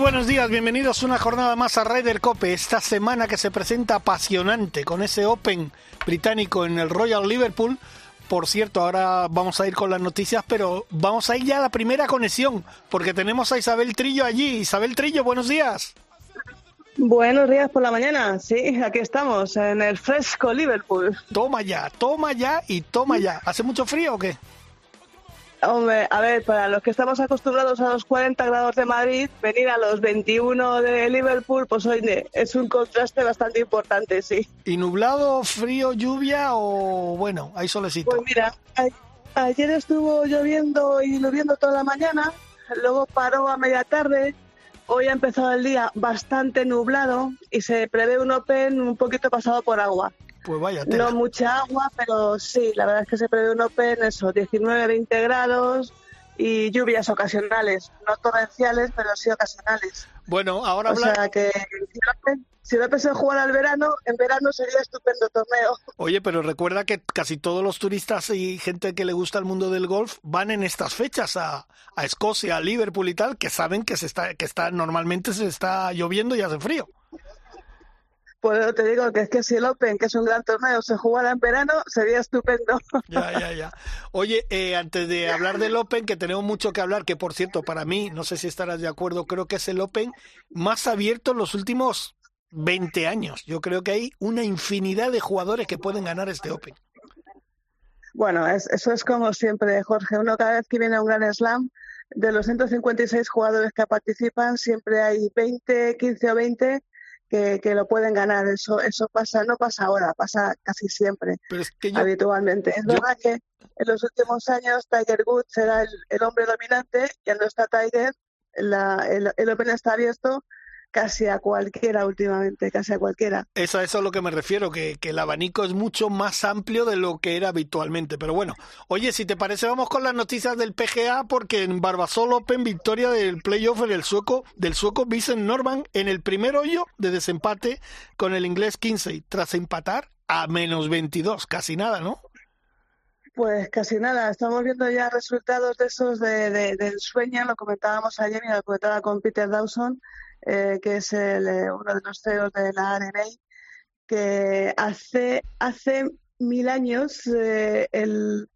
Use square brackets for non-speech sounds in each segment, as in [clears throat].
Buenos días, bienvenidos una jornada más a Ryder Cope, esta semana que se presenta apasionante con ese Open británico en el Royal Liverpool. Por cierto, ahora vamos a ir con las noticias, pero vamos a ir ya a la primera conexión, porque tenemos a Isabel Trillo allí. Isabel Trillo, buenos días. Buenos días por la mañana, sí, aquí estamos, en el fresco Liverpool. Toma ya, toma ya y toma ya. ¿Hace mucho frío o qué? Hombre, a ver, para los que estamos acostumbrados a los 40 grados de Madrid, venir a los 21 de Liverpool, pues oye, es un contraste bastante importante, sí. ¿Y nublado, frío, lluvia o bueno, hay solecito? Pues mira, ayer estuvo lloviendo y lloviendo toda la mañana, luego paró a media tarde, hoy ha empezado el día bastante nublado y se prevé un Open un poquito pasado por agua. Pues vaya. No mucha agua, pero sí, la verdad es que se prevé un Open, eso, 19, 20 grados y lluvias ocasionales, no torrenciales, pero sí ocasionales. Bueno, ahora O sea que si el Open se jugara al verano, en verano sería estupendo torneo. Oye, pero recuerda que casi todos los turistas y gente que le gusta el mundo del golf van en estas fechas a, a Escocia, a Liverpool y tal, que saben que se está, que está, normalmente se está lloviendo y hace frío. Por eso te digo que es que si el Open, que es un gran torneo, se jugara en verano, sería estupendo. Ya, ya, ya. Oye, eh, antes de hablar del Open, que tenemos mucho que hablar, que por cierto, para mí, no sé si estarás de acuerdo, creo que es el Open más abierto en los últimos 20 años. Yo creo que hay una infinidad de jugadores que pueden ganar este Open. Bueno, es, eso es como siempre, Jorge. Uno cada vez que viene a un gran slam, de los 156 jugadores que participan, siempre hay 20, 15 o 20 que, que, lo pueden ganar. Eso eso pasa, no pasa ahora, pasa casi siempre, Pero es que yo, habitualmente. Es yo- verdad que en los últimos años Tiger Woods era el, el hombre dominante, ya no está Tiger, la, el, el Open está abierto casi a cualquiera últimamente, casi a cualquiera. eso, eso es a lo que me refiero, que, que el abanico es mucho más amplio de lo que era habitualmente. Pero bueno, oye, si te parece, vamos con las noticias del PGA, porque en Barbasol Open, victoria del playoff del sueco, del sueco Vincent Norman en el primer hoyo de desempate con el inglés Kinsey, tras empatar a menos 22, casi nada, ¿no? Pues casi nada, estamos viendo ya resultados de esos de, de- del sueño, lo comentábamos ayer y lo comentaba con Peter Dawson, eh, que es el, eh, uno de los CEOs de la RNA, que hace, hace mil años eh, el,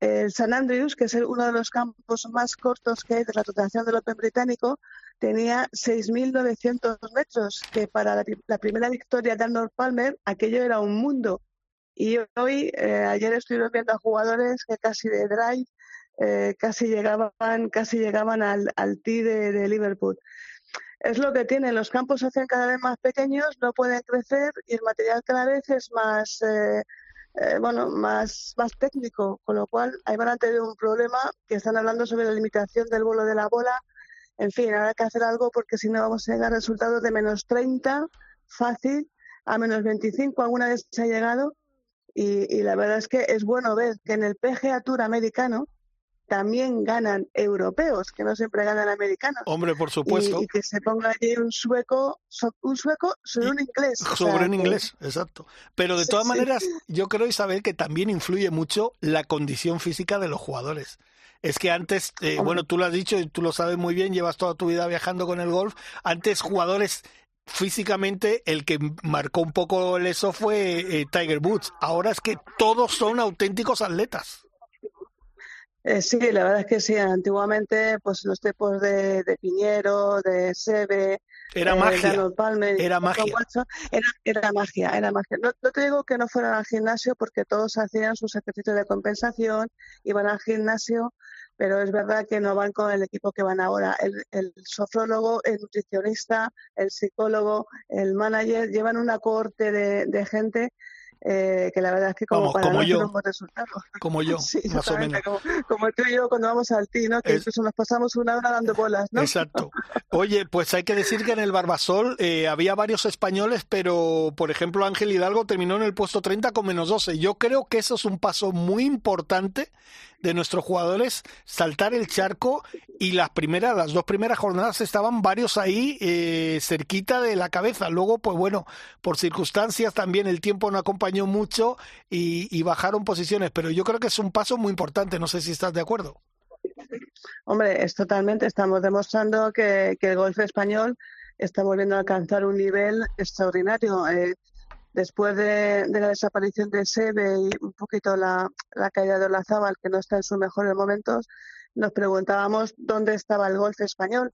el San Andrews, que es el- uno de los campos más cortos que hay de la rotación del Open británico, tenía 6.900 metros, que para la, la primera victoria de Arnold Palmer aquello era un mundo. Y hoy, eh, ayer estuvieron viendo a jugadores que casi de drive, eh, casi llegaban, casi llegaban al, al tee de, de Liverpool. Es lo que tienen, los campos se hacen cada vez más pequeños, no pueden crecer y el material cada vez es más, eh, eh, bueno, más, más técnico, con lo cual ahí van a tener un problema que están hablando sobre la limitación del vuelo de la bola. En fin, habrá que hacer algo porque si no vamos a llegar a resultados de menos 30, fácil, a menos 25, alguna vez se ha llegado. Y, y la verdad es que es bueno ver que en el PGA Tour americano también ganan europeos, que no siempre ganan americanos. Hombre, por supuesto. y que se ponga allí un sueco, so- un sueco sobre un inglés. o sea, Sobre un que- inglés, exacto. Pero de Sí, todas sí. maneras, yo creo, Isabel, que también influye mucho la condición física de los jugadores. Es que antes, eh, bueno, tú lo has dicho y tú lo sabes muy bien, llevas toda tu vida viajando con el golf. Antes, jugadores físicamente, el que marcó un poco el eso fue eh, Tiger Woods. Ahora es que todos son auténticos atletas. Eh, sí, la verdad es que sí. Antiguamente, pues los tipos de, de Piñero, de Seve, Era eh, magia. Palmer, era magia. Era, era magia, era magia. No, no te digo que no fueran al gimnasio porque todos hacían sus ejercicios de compensación, iban al gimnasio, pero es verdad que no van con el equipo que van ahora. El, el sofrólogo, el nutricionista, el psicólogo, el manager, llevan una cohorte de, de gente eh, que la verdad es que como, para como yo, resultados. [laughs] Como yo, [laughs] más o menos. Como, tú y yo cuando vamos al tino, que incluso nos pasamos una hora dando bolas, ¿no? Exacto. [laughs] Oye, pues hay que decir que en el Barbasol eh, había varios españoles, pero por ejemplo Ángel Hidalgo terminó en el puesto 30 con menos 12. Yo creo que eso es un paso muy importante de nuestros jugadores saltar el charco y las primeras, las dos primeras jornadas estaban varios ahí eh, cerquita de la cabeza. Luego, pues bueno, por circunstancias también el tiempo no acompañó mucho y, bajaron posiciones, pero yo creo que es un paso muy importante. No sé si estás de acuerdo. Hombre, es totalmente. Estamos demostrando que, el golf español está volviendo a alcanzar un nivel extraordinario. Eh, después de, la desaparición de Sebe y un poquito la, caída de Olazábal, que no está en sus mejores momentos, nos preguntábamos dónde estaba el golf español.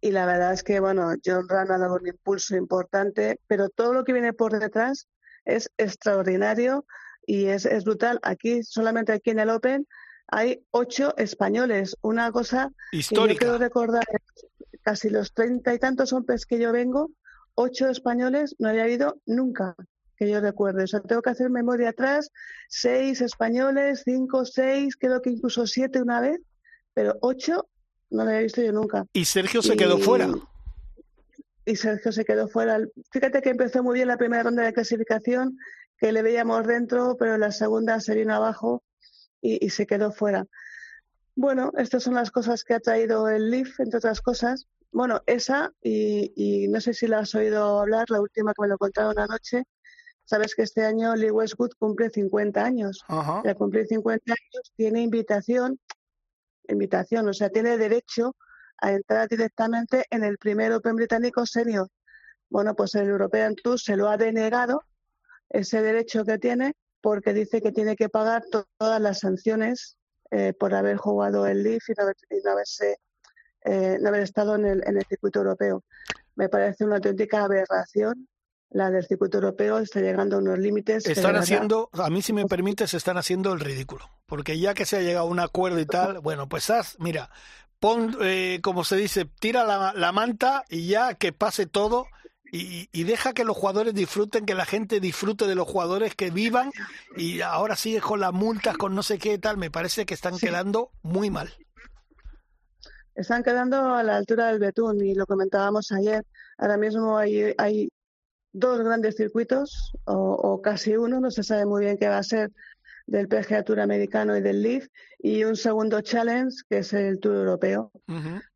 Y la verdad es que, bueno, John Ran ha dado un impulso importante, pero todo lo que viene por detrás es extraordinario y es, es brutal. Aquí, solamente aquí en el Open, hay ocho españoles. Una cosa Histórica. que yo quiero recordar, casi los treinta y tantos hombres que yo vengo, ocho españoles no había habido nunca que yo recuerde. O sea, tengo que hacer memoria atrás, seis españoles, cinco, seis, creo que incluso siete una vez, pero ocho no lo había visto yo nunca. Y Sergio se quedó fuera. Y Sergio se quedó fuera. Fíjate que empezó muy bien la primera ronda de clasificación, que le veíamos dentro, pero la segunda se vino abajo y, y se quedó fuera. Bueno, estas son las cosas que ha traído el Leaf, entre otras cosas. Bueno, esa, y, no sé si la has oído hablar, la última que me lo contaron anoche, sabes que este año Lee Westwood cumple 50 años. Y al cumplir 50 años tiene invitación, invitación, o sea, tiene derecho a entrar directamente en el primer Open británico senior. Bueno, pues el European Tour se lo ha denegado, ese derecho que tiene, porque dice que tiene que pagar todas las sanciones eh, por haber jugado el Leaf y no haberse eh, no haber estado en el, en el circuito europeo. Me parece una auténtica aberración la del circuito europeo está llegando a unos límites. Están haciendo, a mí si me permites, están haciendo el ridículo. Porque ya que se ha llegado a un acuerdo y tal, bueno, pues haz, mira, pon, eh, como se dice, tira la, la, manta y ya que pase todo y, y, deja que los jugadores disfruten, que la gente disfrute de los jugadores, que vivan y ahora sigue con las multas, con no sé qué tal, me parece que están quedando muy mal están quedando a la altura del betún y lo comentábamos ayer. Ahora mismo hay, hay dos grandes circuitos o, casi uno, no se sabe muy bien qué va a ser del PGA Tour americano y del Leaf y un segundo challenge que es el Tour europeo.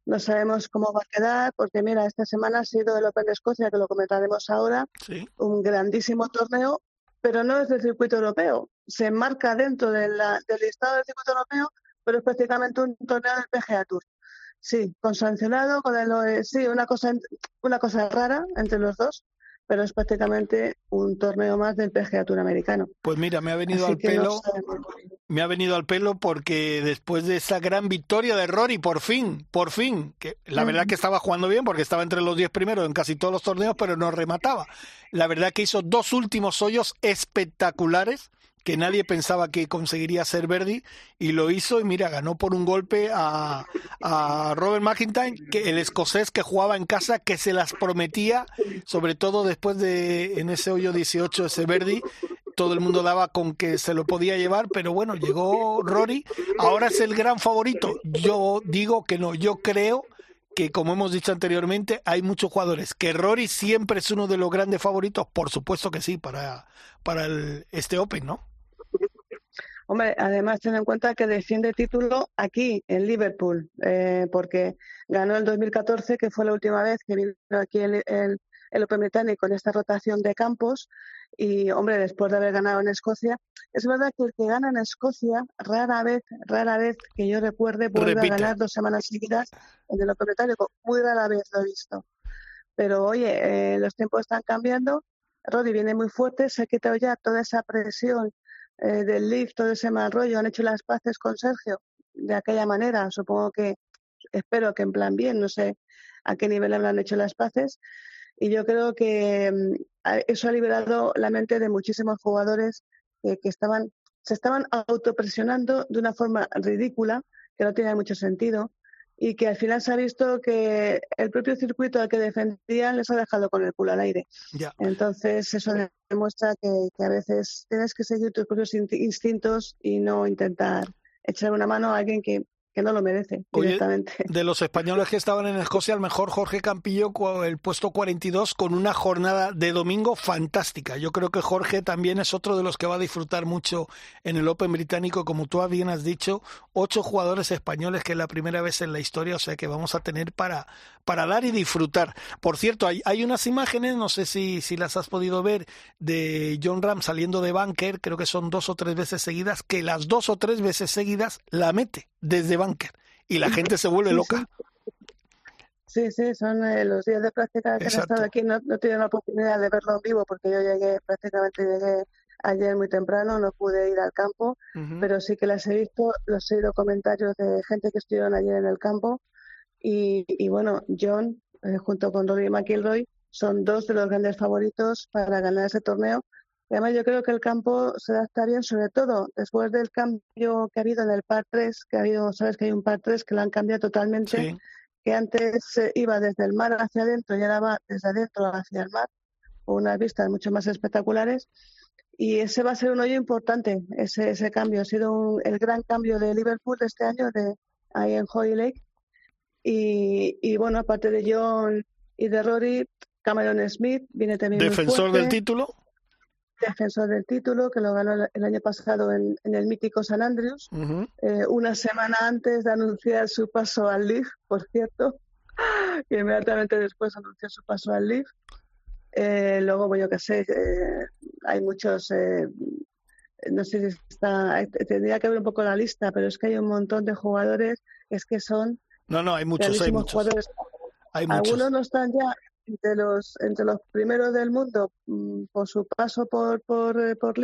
No sabemos cómo va a quedar porque mira, esta semana ha sido el Open de Escocia que lo comentaremos ahora, un grandísimo torneo, pero no es del circuito europeo, se enmarca dentro del listado del circuito europeo, pero es prácticamente un torneo del PGA Tour. Sí, con sancionado, con el, sí, una cosa, una cosa rara entre los dos, pero es prácticamente un torneo más del PGA Tour americano. Pues mira, me ha venido al pelo, me ha venido al pelo porque después de esa gran victoria de Rory, por fin, por fin, que la verdad que estaba jugando bien porque estaba entre los diez primeros en casi todos los torneos, pero no remataba. La verdad que hizo dos últimos hoyos espectaculares que nadie pensaba que conseguiría ser Verdi y lo hizo y mira, ganó por un golpe a, a Robert McIntyre, que el escocés que jugaba en casa, que se las prometía, sobre todo después de en ese hoyo 18 ese Verdi, todo el mundo daba con que se lo podía llevar, pero bueno, llegó Rory, ahora es el gran favorito. Yo digo que no, yo creo que como hemos dicho anteriormente, hay muchos jugadores, que Rory siempre es uno de los grandes favoritos, por supuesto que sí, para, para el, este Open, ¿no? Hombre, además ten en cuenta que defiende título aquí, en Liverpool, eh, porque ganó el 2014, que fue la última vez que vino aquí el, el, Open Británico en esta rotación de campos. Y, hombre, después de haber ganado en Escocia, es verdad que el que gana en Escocia, rara vez, rara vez que yo recuerde, vuelve a ganar dos semanas seguidas en el Open Británico. Muy rara vez lo he visto. Pero, oye, eh, los tiempos están cambiando. Roddy viene muy fuerte, se ha quitado ya toda esa presión eh, del lift, todo ese mal rollo, han hecho las paces con Sergio de aquella manera. Supongo que, espero que en plan bien, no sé a qué nivel habrán hecho las paces. Y yo creo que mm, eso ha liberado la mente de muchísimos jugadores que, estaban, se estaban autopresionando de una forma ridícula, que no tenía mucho sentido. Y que al final se ha visto que el propio circuito al que defendían les ha dejado con el culo al aire. Entonces eso demuestra que, que, a veces tienes que seguir tus propios instintos y no intentar echar una mano a alguien que que no lo merece directamente. [laughs] De los españoles que estaban en Escocia, el mejor Jorge Campillo, el puesto 42, con una jornada de domingo fantástica. Yo creo que Jorge también es otro de los que va a disfrutar mucho en el Open británico, como tú bien has dicho, ocho jugadores españoles que es la primera vez en la historia, o sea que vamos a tener para, para dar y disfrutar. Por cierto, hay, hay unas imágenes, no sé si, si las has podido ver, de John Ram saliendo de bunker, creo que son dos o tres veces seguidas, que las dos o tres veces seguidas la mete desde bunker y la gente se vuelve loca. Sí, sí, son eh, los días de práctica que he estado aquí. No, no he la oportunidad de verlo en vivo porque yo llegué, prácticamente llegué ayer muy temprano, no pude ir al campo, pero sí que las he visto, los he oído comentarios de gente que estuvieron ayer en el campo. Y, y bueno, John, eh, junto con Rory McIlroy, son dos de los grandes favoritos para ganar ese torneo además yo creo que el campo se adapta bien, sobre todo después del cambio que ha habido en el par 3, que ha habido, sabes que hay un par 3 que lo han cambiado totalmente, que antes iba desde el mar hacia adentro y ahora va desde adentro hacia el mar, con unas vistas mucho más espectaculares. Y ese va a ser un hoyo importante, ese, ese cambio. Ha sido el gran cambio de Liverpool este año, de ahí en Hoy Lake. Y, y bueno, aparte de John y de Rory, Cameron Smith viene también. Defensor del título defensor del título, que lo ganó el año pasado en, el mítico San Andrews, eh, una semana antes de anunciar su paso al Leaf, por cierto, y [laughs] inmediatamente después anunció su paso al Leaf. Eh, luego, bueno, yo qué sé, eh, hay muchos, no sé si está, tendría que ver un poco la lista, pero es que hay un montón de jugadores, es que son... No, no, hay muchos, hay muchos. Jugadores. Hay Algunos no están ya entre los entre los primeros del mundo mm, por su paso por por, eh, por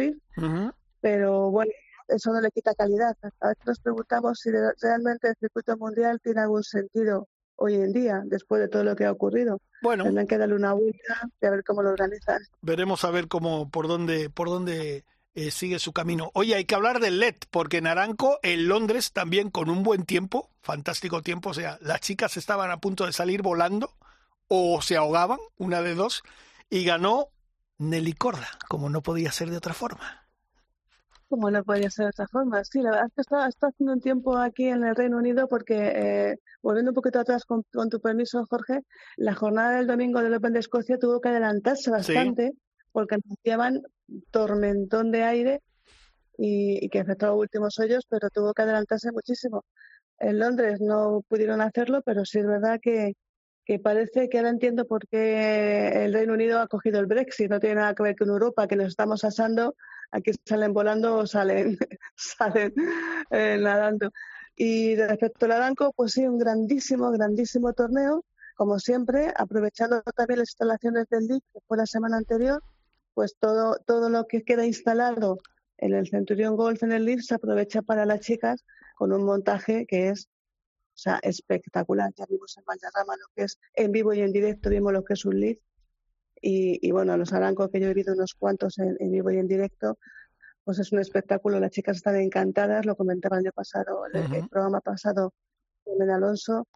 pero bueno, eso no le quita calidad. A veces nos preguntamos si realmente el circuito mundial tiene algún sentido hoy en día, después de todo lo que ha ocurrido. Bueno, tendrán que darle una vuelta y a ver cómo lo organizan. Veremos a ver cómo por dónde por dónde eh, sigue su camino. Oye, hay que hablar del LED, porque en Aranco, en Londres, también con un buen tiempo, fantástico tiempo, o sea, las chicas estaban a punto de salir volando o se ahogaban, una de dos, y ganó Nelly Corda, como no podía ser de otra forma. Como no podía ser de otra forma. Sí, la verdad es que está, haciendo un tiempo aquí en el Reino Unido porque, eh, volviendo un poquito atrás con, tu permiso, Jorge, la jornada del domingo del Open de Escocia tuvo que adelantarse bastante porque anunciaban tormentón de aire y, y que afectó a últimos hoyos, pero tuvo que adelantarse muchísimo. En Londres no pudieron hacerlo, pero sí es verdad que, que parece que ahora entiendo por qué el Reino Unido ha cogido el Brexit. No tiene nada que ver con Europa, que nos estamos asando, aquí salen volando o salen, [laughs] salen eh, nadando. Y respecto al Aranco, pues sí, un grandísimo, grandísimo torneo, como siempre, aprovechando también las instalaciones del LIC, que fue la semana anterior, pues todo, todo lo que queda instalado en el Centurión Golf en el LIF se aprovecha para las chicas con un montaje que es o sea, espectacular. Ya vimos en Valderrama lo que es en vivo y en directo, vimos lo que es un lead. Y, bueno, los arancos que yo he visto unos cuantos en, vivo y en directo, pues es un espectáculo. Las chicas están encantadas, lo comentaba el año pasado, el, programa pasado con Alonso.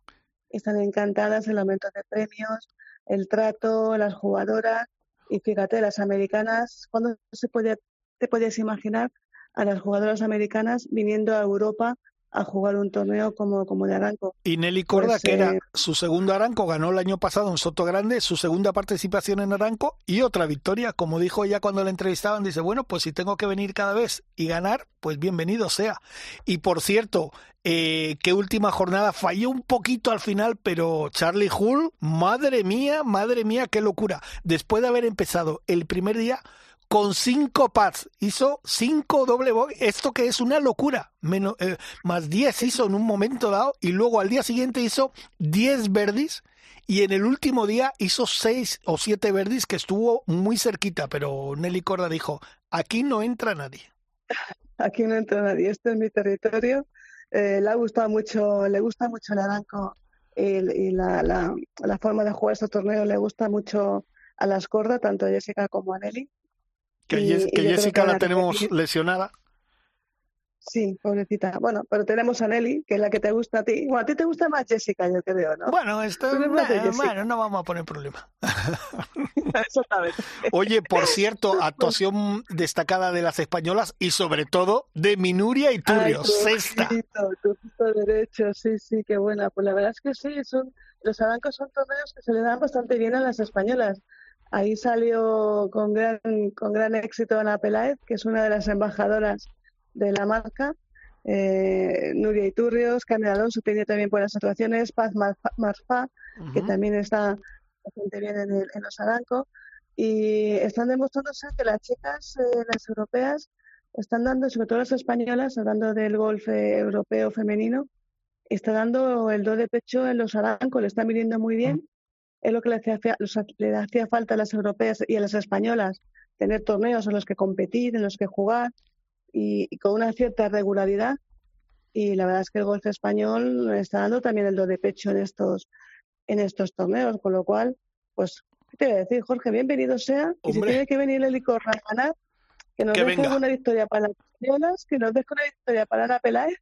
Están encantadas, el aumento de premios, el trato, las jugadoras. Y fíjate, las americanas, ¿cuándo se puede, te puedes imaginar a las jugadoras americanas viniendo a Europa a jugar un torneo como, como de Aranco. Y Nelly Corda, pues, que era eh, su segundo Aranco, ganó el año pasado en Soto Grande, su segunda participación en Aranco y otra victoria. Como dijo ella cuando la entrevistaban, dice, bueno, pues si tengo que venir cada vez y ganar, pues bienvenido sea. Y por cierto, eh, qué última jornada falló un poquito al final, pero Charlie Hull, madre mía, madre mía, qué locura. Después de haber empezado el primer día con cinco pads. Hizo cinco doble bogey. Esto que es una locura. Menos, eh, más diez hizo en un momento dado y luego al día siguiente hizo diez verdis y en el último día hizo seis o siete verdis que estuvo muy cerquita, pero Nelly Corda dijo, aquí no entra nadie. [laughs] Aquí no entra nadie, este es mi territorio. Eh, le ha gustado mucho, le gusta mucho el Aranco y, la, la, la, forma de jugar este torneo le gusta mucho a las cordas, tanto a Jessica como a Nelly. Que, Jessica la tenemos lesionada. Sí, pobrecita. Bueno, pero tenemos a Nelly, que es la que te gusta a ti. Bueno, a ti te gusta más Jessica, yo creo, ¿no? Bueno, esto, bueno, no vamos a poner problema. [laughs] Exactamente. Oye, por cierto, [laughs] actuación destacada de las españolas y sobre todo de Minuria y Turio, sexta. Tu derecho, sí, sí, qué buena. Pues la verdad es que sí, son los arancos son torneos que se le dan bastante bien a las españolas. Ahí salió con gran, con gran éxito Ana Peláez, que es una de las embajadoras de la marca. Eh, Nuria Iturrios, Carmen Alonso tiene también buenas actuaciones, Paz Marfa, que también está bastante bien en, en los arancos. Y están demostrándose que las chicas, eh, las europeas, están dando, sobre todo las españolas, hablando del golf eh, europeo femenino, está dando el do de pecho en los arancos, le están viniendo muy bien. Es lo que le hacía, le hacía falta a las europeas y a las españolas, tener torneos en los que competir, en los que jugar y, con una cierta regularidad. Y la verdad es que el golf español está dando también el do de pecho en estos, en estos torneos, con lo cual, pues, ¿qué te voy a decir, Jorge? Bienvenido sea. Y si tiene que venir el licor a ganar, que nos deje una victoria para las españolas, que nos deje una victoria para Ana Peláez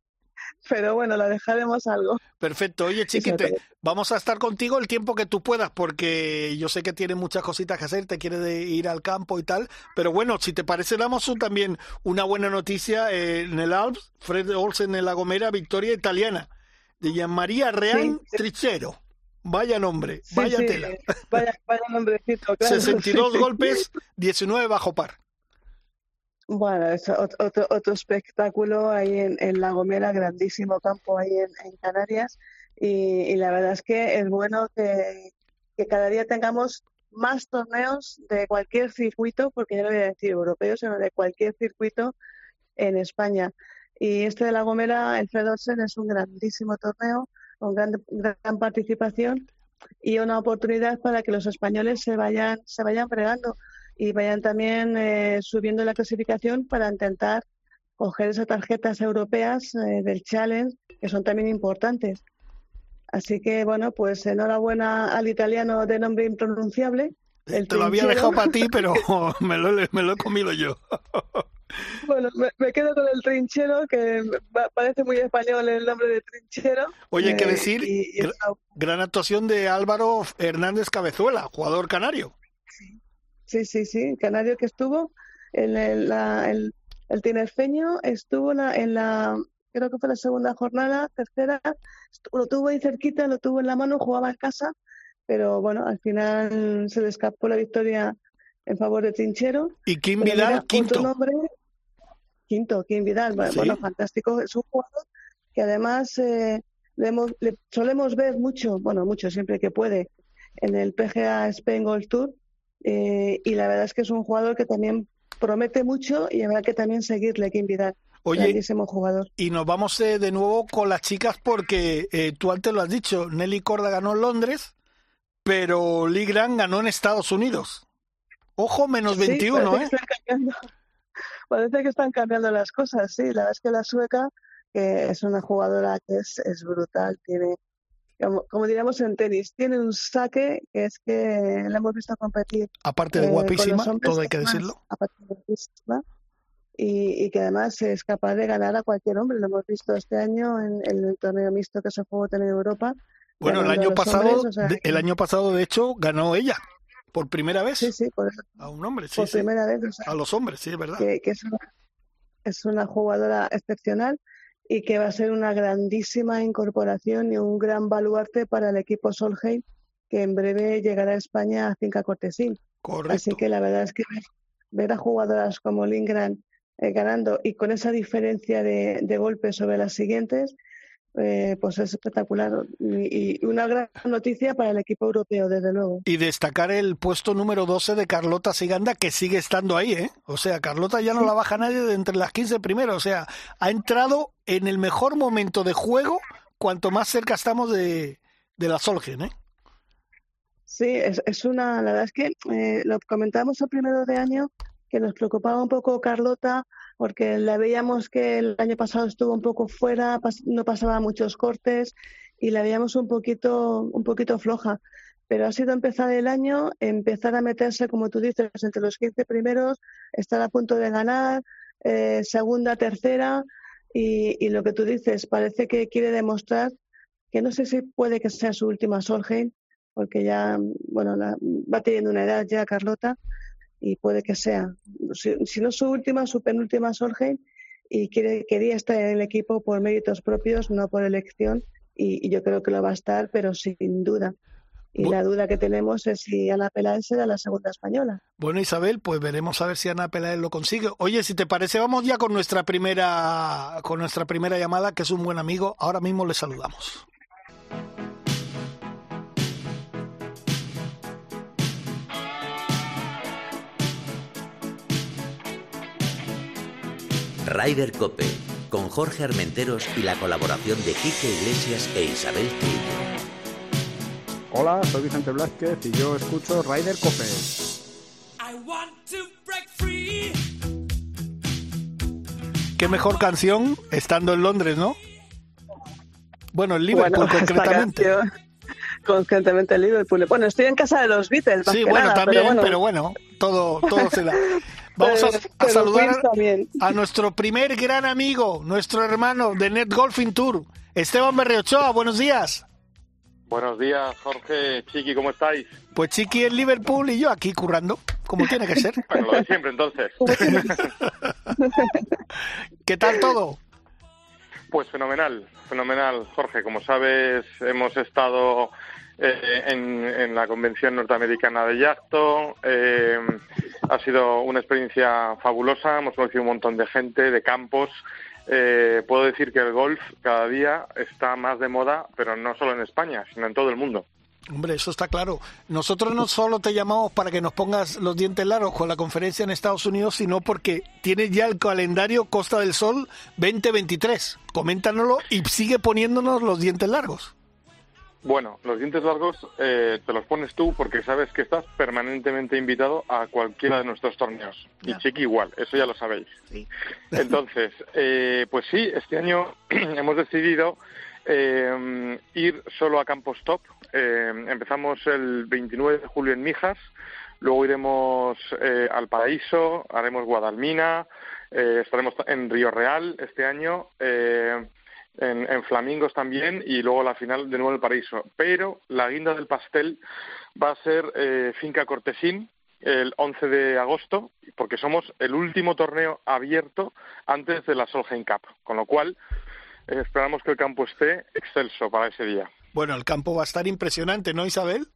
pero bueno, la dejaremos algo. Perfecto. Oye, chiquite, vamos a estar contigo el tiempo que tú puedas, porque yo sé que tienes muchas cositas que hacer, te quieres ir al campo y tal, pero bueno, si te parece, damos también una buena noticia en el Alps, Fred Olsen en la Gomera, victoria italiana, de María Real Trichero. Vaya nombre, vaya tela. Vaya, vaya nombrecito, [laughs] claro. 62 golpes, 19 bajo par. Bueno, es otro, otro espectáculo ahí en, La Gomera, grandísimo campo ahí en, Canarias. Y, la verdad es que es bueno que, cada día tengamos más torneos de cualquier circuito, porque ya no voy a decir europeo, sino de cualquier circuito en España. Y este de La Gomera, el Fred es un grandísimo torneo, con gran, gran participación y una oportunidad para que los españoles se vayan, se vayan fregando y vayan también eh, subiendo la clasificación para intentar coger esas tarjetas europeas eh, del Challenge, que son también importantes. Así que, bueno, pues enhorabuena al italiano de nombre impronunciable. Te lo había dejado para ti, pero [laughs] me lo, me lo he comido yo. Bueno, me, quedo con el trinchero, que parece muy español el nombre de trinchero. Oye, hay que eh, decir, gran actuación de Álvaro Hernández Cabezuela, jugador canario. Sí, sí, sí, canario que estuvo en el, la, el, el tinerfeño, estuvo en la, creo que fue la segunda jornada, tercera, lo tuvo ahí cerquita, lo tuvo en la mano, jugaba en casa, pero bueno, al final se le escapó la victoria en favor de Trinchero. Y Kim Vidal, quinto. Nombre, quinto, Kim Vidal, bueno, fantástico, es un jugador que además eh, le, le solemos ver mucho, bueno, mucho siempre que puede, en el PGA Spain Gold Tour, eh, y la verdad es que es un jugador que también promete mucho y habrá que también seguirle, que invitar. Oye, jugador. y nos vamos eh, de nuevo con las chicas porque eh, tú antes lo has dicho, Nelly Corda ganó en Londres, pero Lee Grant ganó en Estados Unidos. Ojo, menos 21, parece ¿eh? Que [laughs] parece que están cambiando las cosas, sí. La verdad es que la sueca, que es una jugadora que es, es brutal, tiene como, diríamos en tenis, tiene un saque que es que la hemos visto competir. Aparte de eh, guapísima, todo hay que decirlo. y, que además es capaz de ganar a cualquier hombre. Lo hemos visto este año en, el torneo mixto que se jugó en Europa. Bueno, el año pasado, el año pasado de hecho ganó ella por primera vez. Sí, sí, por A un hombre, sí. Por primera vez. a los hombres, sí, es verdad. Que, es, una, es una jugadora excepcional y que va a ser una grandísima incorporación y un gran baluarte para el equipo Solheim, que en breve llegará a España a Finca Cortesín. Así que la verdad es que ver a jugadoras como Lindgren eh, ganando y con esa diferencia de, de golpes sobre las siguientes, eh, pues es espectacular y, una gran noticia para el equipo europeo, desde luego. Y destacar el puesto número 12 de Carlota Siganda, que sigue estando ahí, ¿eh? O sea, Carlota ya no la baja nadie de entre las 15 primeros, o sea, ha entrado en el mejor momento de juego cuanto más cerca estamos de, de la Solgen, ¿eh? Sí, es, es, una, la verdad es que eh, lo comentamos a primero de año, que nos preocupaba un poco Carlota porque la veíamos que el año pasado estuvo un poco fuera, no pasaba muchos cortes y la veíamos un poquito, un poquito floja. Pero ha sido empezar el año, empezar a meterse, como tú dices, entre los 15 primeros, estar a punto de ganar, eh, segunda, tercera, y, lo que tú dices, parece que quiere demostrar que no sé si puede que sea su última Solheim, porque ya, bueno, va teniendo una edad ya Carlota, y puede que sea, si, no su última, su penúltima Solheim, y quiere, quería estar en el equipo por méritos propios, no por elección, y, yo creo que lo va a estar, pero sin duda. Y la duda que tenemos es si Ana Peláez será la segunda española. Bueno, Isabel, pues veremos a ver si Ana Peláez lo consigue. Oye, si te parece, vamos ya con nuestra primera, con nuestra primera llamada, que es un buen amigo. Ahora mismo le saludamos. Ryder Cope, con Jorge Armenteros y la colaboración de Quique Iglesias e Isabel Trillo. Hola, soy Vicente Blázquez y yo escucho Ryder Cope. Qué mejor canción estando en Londres, ¿no? Bueno, en Liverpool [laughs] concretamente. concretamente en Liverpool. Bueno, estoy en casa de los Beatles. sí, bueno, también, pero bueno, todo, todo se da. [laughs] Vamos a, saludar a nuestro primer gran amigo, nuestro hermano de Net Golfing Tour, Esteban Berriochoa. Buenos días. Buenos días, Jorge, Chiqui, ¿cómo estáis? Pues Chiqui en Liverpool y yo aquí currando, como tiene que ser. bueno, lo de siempre entonces. [laughs] [laughs] ¿Qué tal todo? Pues fenomenal, fenomenal, Jorge. Como sabes, hemos estado eh, en, la Convención Norteamericana de Yacto. Eh, ha sido una experiencia fabulosa, hemos conocido un montón de gente, de campos. Eh, puedo decir que el golf cada día está más de moda, pero no solo en España, sino en todo el mundo. Hombre, eso está claro. Nosotros no solo te llamamos para que nos pongas los dientes largos con la conferencia en Estados Unidos, sino porque tienes ya el calendario Costa del Sol 2023. Coméntanoslo y sigue poniéndonos los dientes largos. Bueno, los dientes largos eh, te los pones tú porque sabes que estás permanentemente invitado a cualquiera de nuestros torneos. Y Chiqui igual, eso ya lo sabéis. [laughs] Entonces, eh, pues sí, este año [clears throat] hemos decidido eh, ir solo a Campos Top. empezamos el 29 de julio en Mijas, luego iremos al Paraíso, haremos Guadalmina, estaremos en Río Real este año en, Flamingos también y luego la final de nuevo en el Paraíso. Pero la guinda del pastel va a ser eh, Finca Cortesín el 11 de agosto, porque somos el último torneo abierto antes de la Solheim Cup, con lo cual eh, esperamos que el campo esté excelso para ese día. Bueno, el campo va a estar impresionante, ¿no, Isabel?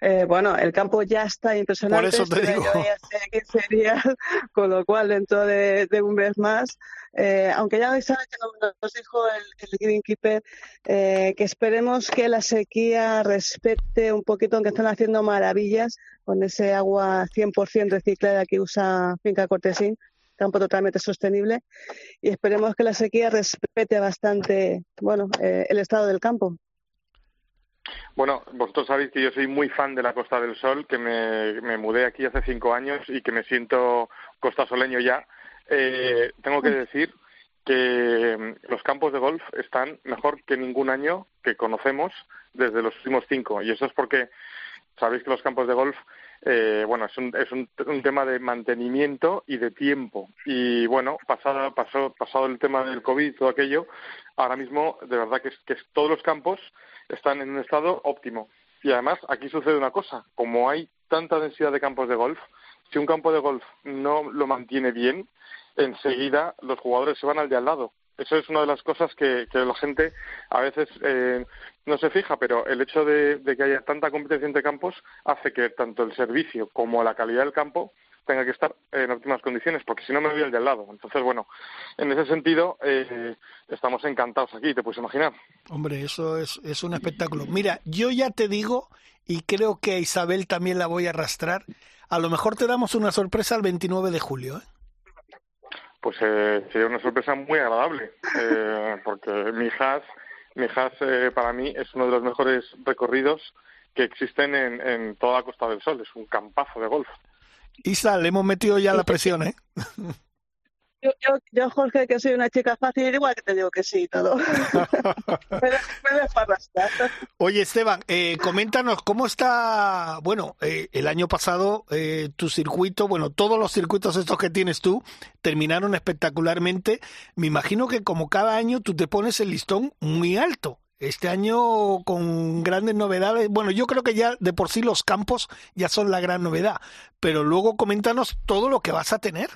Eh, bueno, el campo ya está impresionante. Por eso te digo. [laughs] con lo cual dentro de, un mes más, eh, aunque ya que nos, dijo el, el Greenkeeper eh, que esperemos que la sequía respete un poquito, aunque están haciendo maravillas con ese agua 100% reciclada que usa Finca Cortesín campo totalmente sostenible y esperemos que la sequía respete bastante bueno el estado del campo. Bueno, vosotros sabéis que yo soy muy fan de la Costa del Sol, que me, mudé aquí hace cinco años y que me siento costasoleño ya. Eh, tengo que decir que mm, los campos de golf están mejor que ningún año que conocemos desde los últimos cinco. Y eso es porque sabéis que los campos de golf, eh, bueno, es, un, es un, tema de mantenimiento y de tiempo. Y bueno, pasado, pasado, pasado el tema del COVID y todo aquello, ahora mismo de verdad que, que todos los campos están en un estado óptimo. Y además aquí sucede una cosa, como hay tanta densidad de campos de golf, si un campo de golf no lo mantiene bien, enseguida los jugadores se van al de al lado. Eso es una de las cosas que, la gente a veces eh, no se fija, pero el hecho de, que haya tanta competencia entre campos hace que tanto el servicio como la calidad del campo tenga que estar en óptimas condiciones, porque si no me voy al de al lado. Entonces, bueno, en ese sentido, eh, estamos encantados aquí, te puedes imaginar. Hombre, eso es, es un espectáculo. Mira, yo ya te digo, y creo que a Isabel también la voy a arrastrar, a lo mejor te damos una sorpresa el 29 de julio, ¿eh? Pues eh, sería una sorpresa muy agradable, eh, porque Mijas, Mijas eh, para mí es uno de los mejores recorridos que existen en, en toda la Costa del Sol, es un campazo de golf. Isa, le hemos metido ya la presión, ¿eh? [laughs] Yo, yo, Jorge, que soy una chica fácil, igual que te digo que sí, todo. [laughs] [laughs] Oye, Esteban, eh, coméntanos cómo está, bueno, eh, el año pasado eh, tu circuito, bueno, todos los circuitos estos que tienes tú terminaron espectacularmente. Me imagino que como cada año tú te pones el listón muy alto. Este año con grandes novedades. Bueno, yo creo que ya de por sí los campos ya son la gran novedad, pero luego coméntanos todo lo que vas a tener.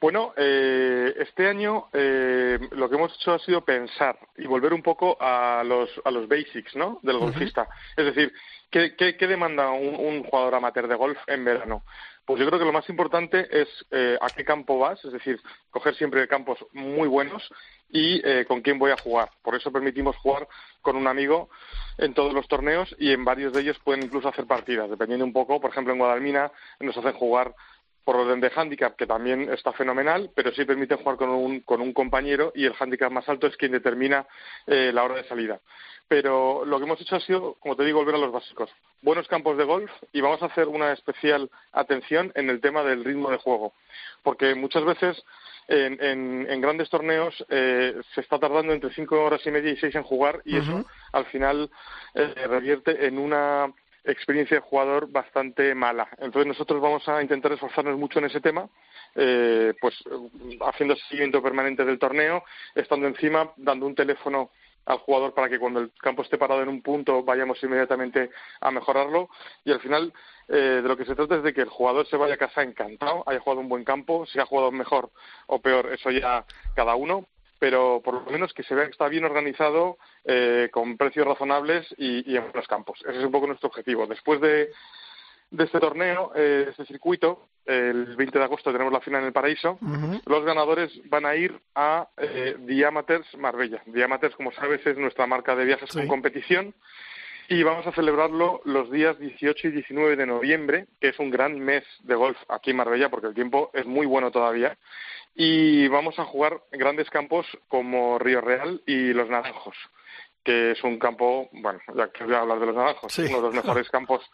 Bueno, eh, este año eh, lo que hemos hecho ha sido pensar y volver un poco a los, a los basics ¿no? del golfista. Es decir, ¿qué, qué, demanda un, jugador amateur de golf en verano? Pues yo creo que lo más importante es eh, a qué campo vas, es decir, coger siempre campos muy buenos y con quién voy a jugar. Por eso permitimos jugar con un amigo en todos los torneos y en varios de ellos pueden incluso hacer partidas, dependiendo un poco. Por ejemplo, en Guadalmina nos hacen jugar por orden de handicap, que también está fenomenal, pero sí permite jugar con un, con un compañero y el handicap más alto es quien determina eh, la hora de salida. Pero lo que hemos hecho ha sido, como te digo, volver a los básicos. Buenos campos de golf y vamos a hacer una especial atención en el tema del ritmo de juego. Porque muchas veces en, en, grandes torneos eh, se está tardando entre cinco horas y media y seis en jugar y eso al final eh, revierte en una experiencia de jugador bastante mala. Entonces nosotros vamos a intentar esforzarnos mucho en ese tema, eh, pues haciendo seguimiento permanente del torneo, estando encima, dando un teléfono al jugador para que cuando el campo esté parado en un punto vayamos inmediatamente a mejorarlo y al final eh, de lo que se trata es de que el jugador se vaya a casa encantado, haya jugado un buen campo, si ha jugado mejor o peor, eso ya cada uno, pero por lo menos que se vea que está bien organizado, eh, con precios razonables y, en buenos campos. Ese es un poco nuestro objetivo. Después de, este torneo, eh, este circuito, el 20 de agosto tenemos la final en el Paraíso, los ganadores van a ir a eh, Diamaters Marbella. Diamaters, como sabes, es nuestra marca de viajes con competición y vamos a celebrarlo los días 18 y 19 de noviembre, que es un gran mes de golf aquí en Marbella, porque el tiempo es muy bueno todavía y vamos a jugar en grandes campos como Río Real y Los Naranjos, que es un campo, bueno, ya que voy a hablar de Los Naranjos, uno de los mejores [laughs] campos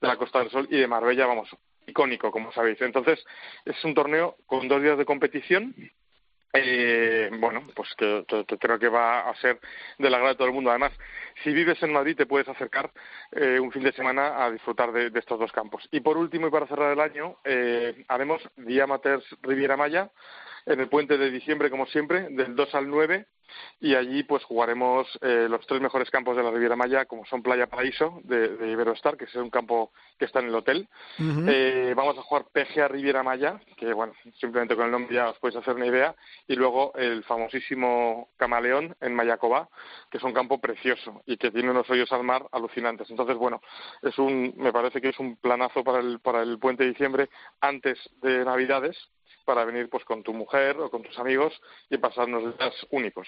de la Costa del Sol y de Marbella, vamos, icónico, como sabéis. Entonces, es un torneo con dos días de competición eh, bueno, pues que, creo que va a ser de la agrado de todo el mundo. Además, si vives en Madrid te puedes acercar eh, un fin de semana a disfrutar de, estos dos campos. Y por último, y para cerrar el año, eh, haremos Diamaters Riviera Maya en el puente de diciembre, como siempre, del 2 al 9 y allí pues jugaremos eh, los tres mejores campos de la Riviera Maya, como son Playa Paraíso de, de Iberostar, que es un campo que está en el hotel. eh, vamos a jugar PGA Riviera Maya, que bueno, simplemente con el nombre ya os podéis hacer una idea, y luego el famosísimo Camaleón en Mayacobá, que es un campo precioso y que tiene unos hoyos al mar alucinantes. Entonces, bueno, es un, me parece que es un planazo para el, para el puente de diciembre antes de Navidades para venir pues con tu mujer o con tus amigos y pasar unos días únicos.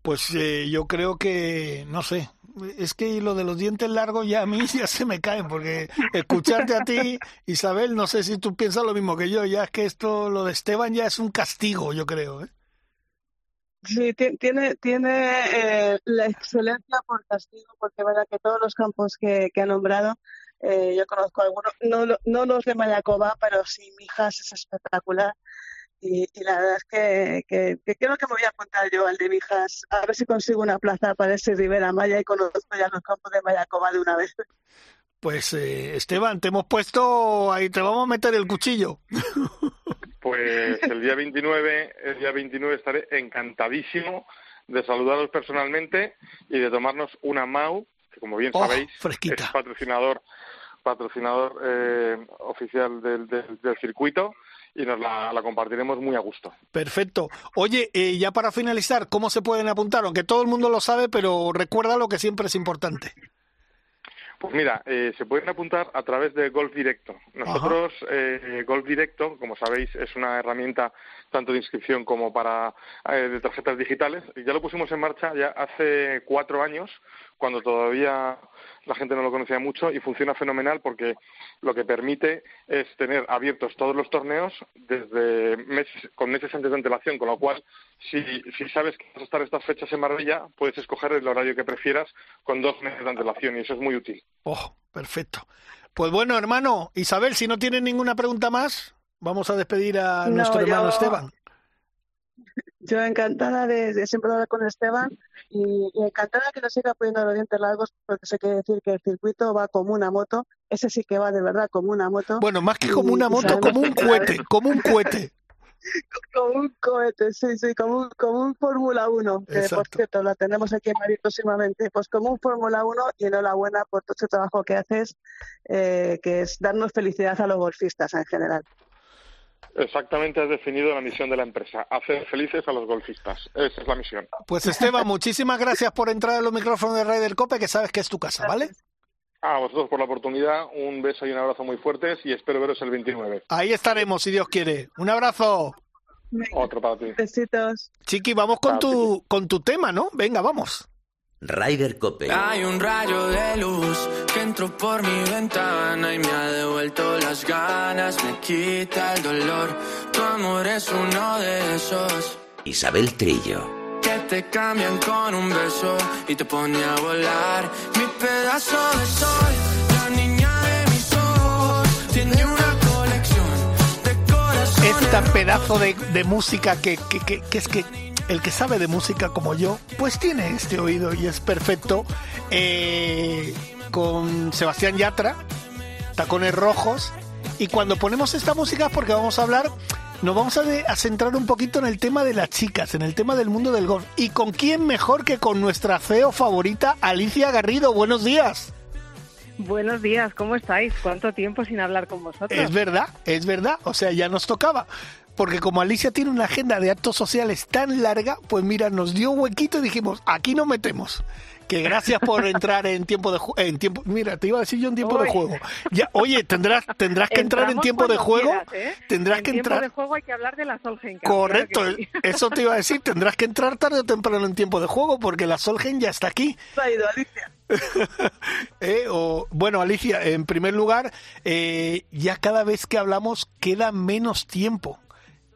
Pues eh, yo creo que, no sé, es que lo de los dientes largos ya a mí [laughs] ya se me caen, porque escucharte a ti, Isabel, no sé si tú piensas lo mismo que yo, ya es que esto, lo de Esteban ya es un castigo, yo creo. ¿eh? Sí, tiene, tiene eh, la excelencia por castigo, porque verdad que todos los campos que, que ha nombrado eh, yo conozco algunos, no, no los de Mayacoba, pero sí Mijas es espectacular. Y, la verdad es que, creo que me voy a contar yo al de Mijas, a ver si consigo una plaza para ese Rivera Maya y conozco ya los campos de Mayacoba de una vez. Pues eh, Esteban, te hemos puesto ahí, te vamos a meter el cuchillo. Pues el día [laughs] 29, el día 29 estaré encantadísimo de saludaros personalmente y de tomarnos una MAU, que como bien oh, sabéis es patrocinador patrocinador eh, oficial del, del, circuito y nos la, compartiremos muy a gusto. Perfecto. Oye, eh, ya para finalizar, ¿cómo se pueden apuntar? Aunque todo el mundo lo sabe, pero recuerda lo que siempre es importante. Pues mira, eh, se pueden apuntar a través de Golf Directo. Nosotros, eh, Golf Directo, como sabéis, es una herramienta tanto de inscripción como para de tarjetas digitales. Ya lo pusimos en marcha ya hace cuatro años, cuando todavía la gente no lo conocía mucho y funciona fenomenal porque lo que permite es tener abiertos todos los torneos desde meses, con meses antes de antelación, con lo cual si, si sabes que vas a estar estas fechas en Marbella, puedes escoger el horario que prefieras con dos meses de antelación y eso es muy útil. Oh, perfecto. Pues bueno, hermano, Isabel, si no tienes ninguna pregunta más. Vamos a despedir a nuestro hermano Esteban. Yo encantada de, siempre hablar con Esteban y, encantada que nos siga poniendo los dientes largos porque eso quiere decir que el circuito va como una moto. Ese sí que va de verdad como una moto. Bueno, más que como una moto, como un cohete, como un cohete. como un cohete, sí, sí, como un, como un Fórmula 1, que por cierto la tenemos aquí en Madrid próximamente, pues como un Fórmula 1 y enhorabuena por todo ese trabajo que haces, eh, que es darnos felicidad a los golfistas en general. Exactamente has definido la misión de la empresa, hacer felices a los golfistas. Esa es la misión. Pues Esteban, muchísimas gracias por entrar en los micrófonos de Raider Cope, que sabes que es tu casa, ¿vale? A vosotros por la oportunidad, un beso y un abrazo muy fuertes y espero veros el 29. Ahí estaremos, si Dios quiere. Un abrazo. Otro para ti. Besitos. Chiqui, vamos con tu, con tu tema, ¿no? Venga, vamos. Ryder Cope. Hay un rayo de luz que entró por mi ventana y me ha devuelto las ganas, me quita el dolor. Tu amor es uno de esos. Isabel Trillo. Que te cambian con un beso y te pone a volar. Mi pedazo de sol, la niña de mis ojos, tiene una colección de corazones. Esta pedazo de, de música que, que, que, que es que el que sabe de música como yo, pues tiene este oído y es perfecto. Eh, con Sebastián Yatra, Tacones Rojos. Y cuando ponemos esta música, porque vamos a hablar, nos vamos a, a, centrar un poquito en el tema de las chicas, en el tema del mundo del golf. ¿Y con quién mejor que con nuestra CEO favorita, Alicia Garrido? Buenos días. Buenos días, ¿cómo estáis? ¿Cuánto tiempo sin hablar con vosotros? Es verdad, es verdad, o sea, ya nos tocaba porque como Alicia tiene una agenda de actos sociales tan larga, pues mira, nos dio huequito y dijimos, aquí nos metemos. Que gracias por [laughs] entrar en tiempo de en tiempo, mira, te iba a decir yo en tiempo de juego. Ya, oye, tendrás tendrás que entrar en tiempo de juego. ¿eh? Tendrás que entrar. En tiempo de juego hay que hablar de la Solgen. Correcto, eso te iba a decir, tendrás que entrar tarde o temprano en tiempo de juego porque la Solgen ya está aquí. Se ha ido Alicia. [laughs] eh, o, bueno, Alicia, en primer lugar, eh, ya cada vez que hablamos queda menos tiempo.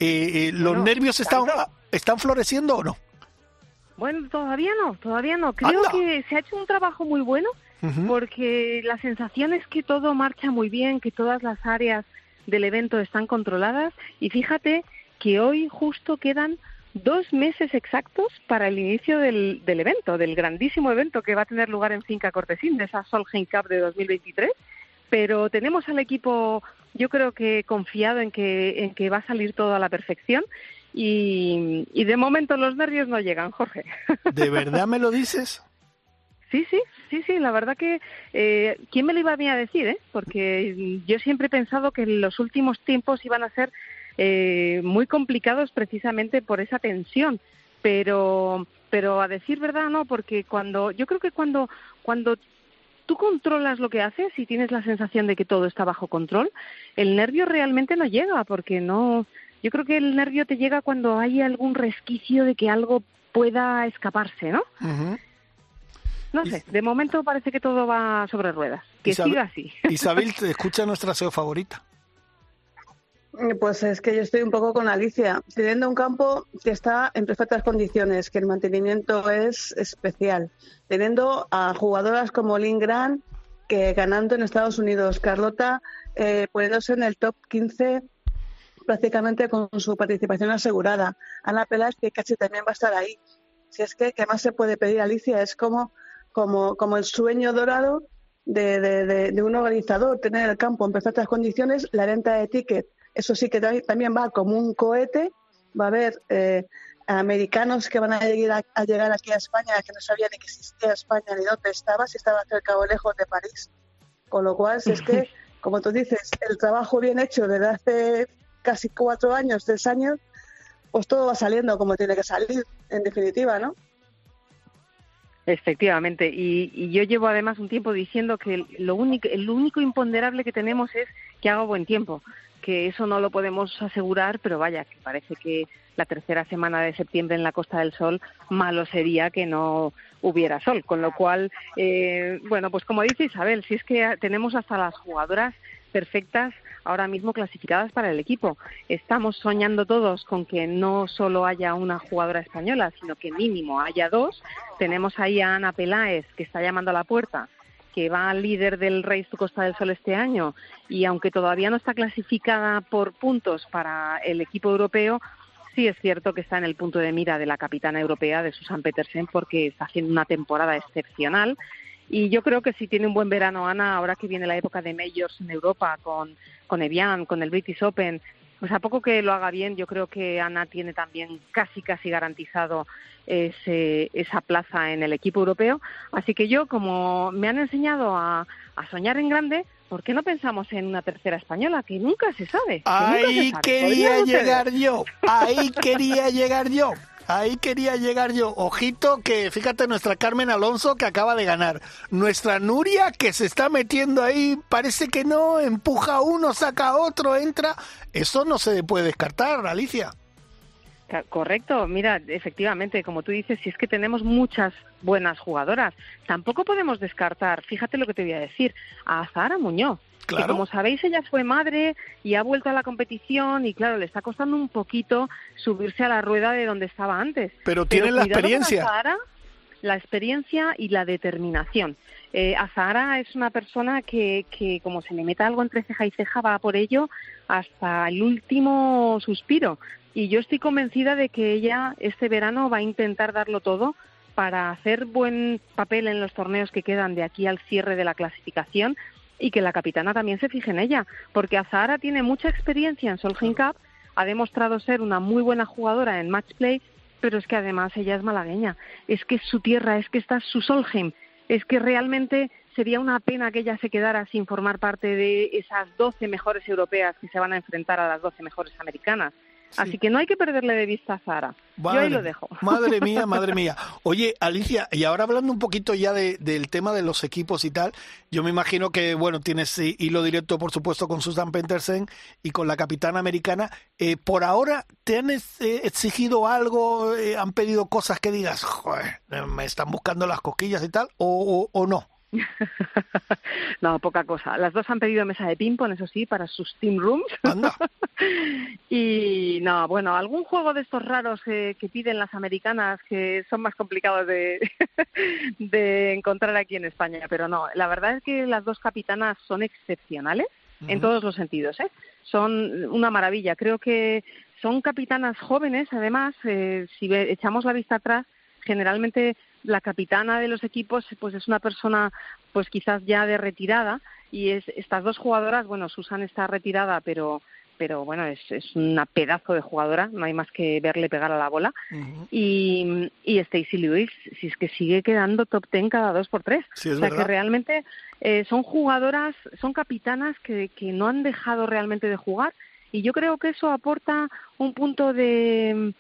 Eh, eh, ¿Los nervios están, están floreciendo o no? Bueno, todavía no, todavía no. Creo que se ha hecho un trabajo muy bueno porque la sensación es que todo marcha muy bien, que todas las áreas del evento están controladas y fíjate que hoy justo quedan dos meses exactos para el inicio del, del evento, del grandísimo evento que va a tener lugar en Finca Cortesín, de esa Solheim Cup de 2023. Pero tenemos al equipo yo creo que he confiado en que, en que va a salir todo a la perfección y, y de momento los nervios no llegan, Jorge. [laughs] ¿De verdad me lo dices? Sí, sí, sí, sí, la verdad que eh, quién me lo iba a venir a decir, ¿eh? Porque yo siempre he pensado que los últimos tiempos iban a ser eh, muy complicados precisamente por esa tensión, pero pero a decir verdad no, porque cuando yo creo que cuando cuando tú controlas lo que haces y tienes la sensación de que todo está bajo control, el nervio realmente no llega, porque no. Yo creo que el nervio te llega cuando hay algún resquicio de que algo pueda escaparse, ¿no? No sé, de momento parece que todo va sobre ruedas. Que siga así. [laughs] Isabel, te escucha nuestra SEO favorita. Pues es que yo estoy un poco con Alicia, teniendo un campo que está en perfectas condiciones, que el mantenimiento es especial, teniendo a jugadoras como Lynn Grant que ganando en Estados Unidos, Carlota eh, poniéndose en el top 15 prácticamente con su participación asegurada, Ana Peláez que casi también va a estar ahí. Si es que, ¿qué más se puede pedir, Alicia? Es como, como, como el sueño dorado de, de, de un organizador, tener el campo en perfectas condiciones, la venta de ticket eso sí que también va como un cohete. Va a haber eh, americanos que van a llegar, a llegar aquí a España que no sabían ni que existía España ni dónde estaba, si estaba cerca o lejos de París. Con lo cual, si es que, [laughs] como tú dices, el trabajo bien hecho desde hace casi cuatro años, tres años, pues todo va saliendo como tiene que salir, en definitiva, ¿no? Efectivamente, y, y, yo llevo además un tiempo diciendo que lo único, el único imponderable que tenemos es que haga buen tiempo que eso no lo podemos asegurar, pero vaya, que parece que la tercera semana de septiembre en la Costa del Sol malo sería que no hubiera sol. Con lo cual, eh, bueno, pues como dice Isabel, si es que tenemos hasta las jugadoras perfectas ahora mismo clasificadas para el equipo. Estamos soñando todos con que no solo haya una jugadora española, sino que mínimo haya dos. Tenemos ahí a Ana Peláez, que está llamando a la puerta que va líder del Race to Costa del Sol este año y aunque todavía no está clasificada por puntos para el equipo europeo, sí es cierto que está en el punto de mira de la capitana europea de Susan Petersen porque está haciendo una temporada excepcional. Y yo creo que si tiene un buen verano Ana, ahora que viene la época de majors en Europa con, con Evian, con el British Open, pues a poco que lo haga bien, yo creo que Ana tiene también casi, casi garantizado ese, esa plaza en el equipo europeo. Así que yo, como me han enseñado a, soñar en grande, ¿por qué no pensamos en una tercera española? Que nunca se sabe. Ahí quería llegar yo, ahí quería llegar yo. Ahí quería llegar yo. Ojito que, fíjate, nuestra Carmen Alonso que acaba de ganar. Nuestra Nuria que se está metiendo ahí, parece que no, empuja uno, saca otro, entra. Eso no se puede descartar, Alicia. Correcto, mira, efectivamente, como tú dices, si es que tenemos muchas buenas jugadoras, tampoco podemos descartar, fíjate lo que te voy a decir, a Zahara Muñoz. Que como sabéis, ella fue madre y ha vuelto a la competición y claro, le está costando un poquito subirse a la rueda de donde estaba antes. Pero tiene la experiencia. la experiencia y la determinación. Eh, Azahara es una persona que, que, como se le meta algo entre ceja y ceja, va por ello hasta el último suspiro. Y yo estoy convencida de que ella este verano va a intentar darlo todo para hacer buen papel en los torneos que quedan de aquí al cierre de la clasificación y que la capitana también se fije en ella, porque Azahara tiene mucha experiencia en Solheim Cup, ha demostrado ser una muy buena jugadora en match play, pero es que además ella es malagueña, es que es su tierra, es que está su Solheim, es que realmente sería una pena que ella se quedara sin formar parte de esas 12 mejores europeas que se van a enfrentar a las 12 mejores americanas. Así que no hay que perderle de vista a Zara. Yo ahí lo dejo. [laughs] Madre mía, madre mía. Oye, Alicia, y ahora hablando un poquito ya del tema de los equipos y tal, yo me imagino que, bueno, tienes hilo directo, por supuesto, con Susan Pentersen y con la capitana americana. Eh, por ahora, ¿te han eh, exigido algo? Eh, ¿Han pedido cosas que digas, joder, me están buscando las cosquillas y tal? o no? [laughs] no, poca cosa. Las dos han pedido mesa de ping-pong, eso sí, para sus team rooms. [laughs] y no, bueno, algún juego de estos raros que piden las americanas que son más complicados de, [laughs] de encontrar aquí en España, pero no, la verdad es que las dos capitanas son excepcionales en todos los sentidos, ¿eh? Son una maravilla. Creo que son capitanas jóvenes, además, eh, si echamos la vista atrás, generalmente la capitana de los equipos pues es una persona pues quizás ya de retirada y es estas dos jugadoras bueno Susan está retirada pero pero bueno es, es una pedazo de jugadora no hay más que verle pegar a la bola. Y, y Stacy Lewis si es que sigue quedando top ten cada dos por tres. O sea que realmente eh, son jugadoras son capitanas que, que no han dejado realmente de jugar y yo creo que eso aporta un punto de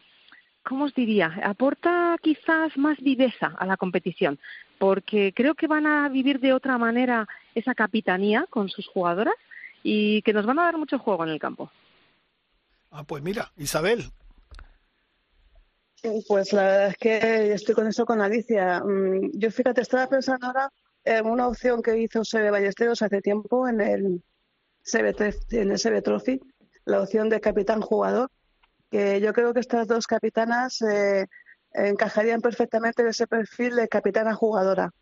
¿cómo os diría? Aporta quizás más viveza a la competición, porque creo que van a vivir de otra manera esa capitanía con sus jugadoras y que nos van a dar mucho juego en el campo. Ah, pues mira, Isabel. Pues la verdad es que estoy con eso con Alicia. Mm, yo fíjate, estaba pensando ahora en una opción que hizo Sebe Ballesteros hace tiempo en el CB, en el CB Trophy, la opción de capitán jugador que yo creo que estas dos capitanas eh, encajarían perfectamente en ese perfil de capitana jugadora.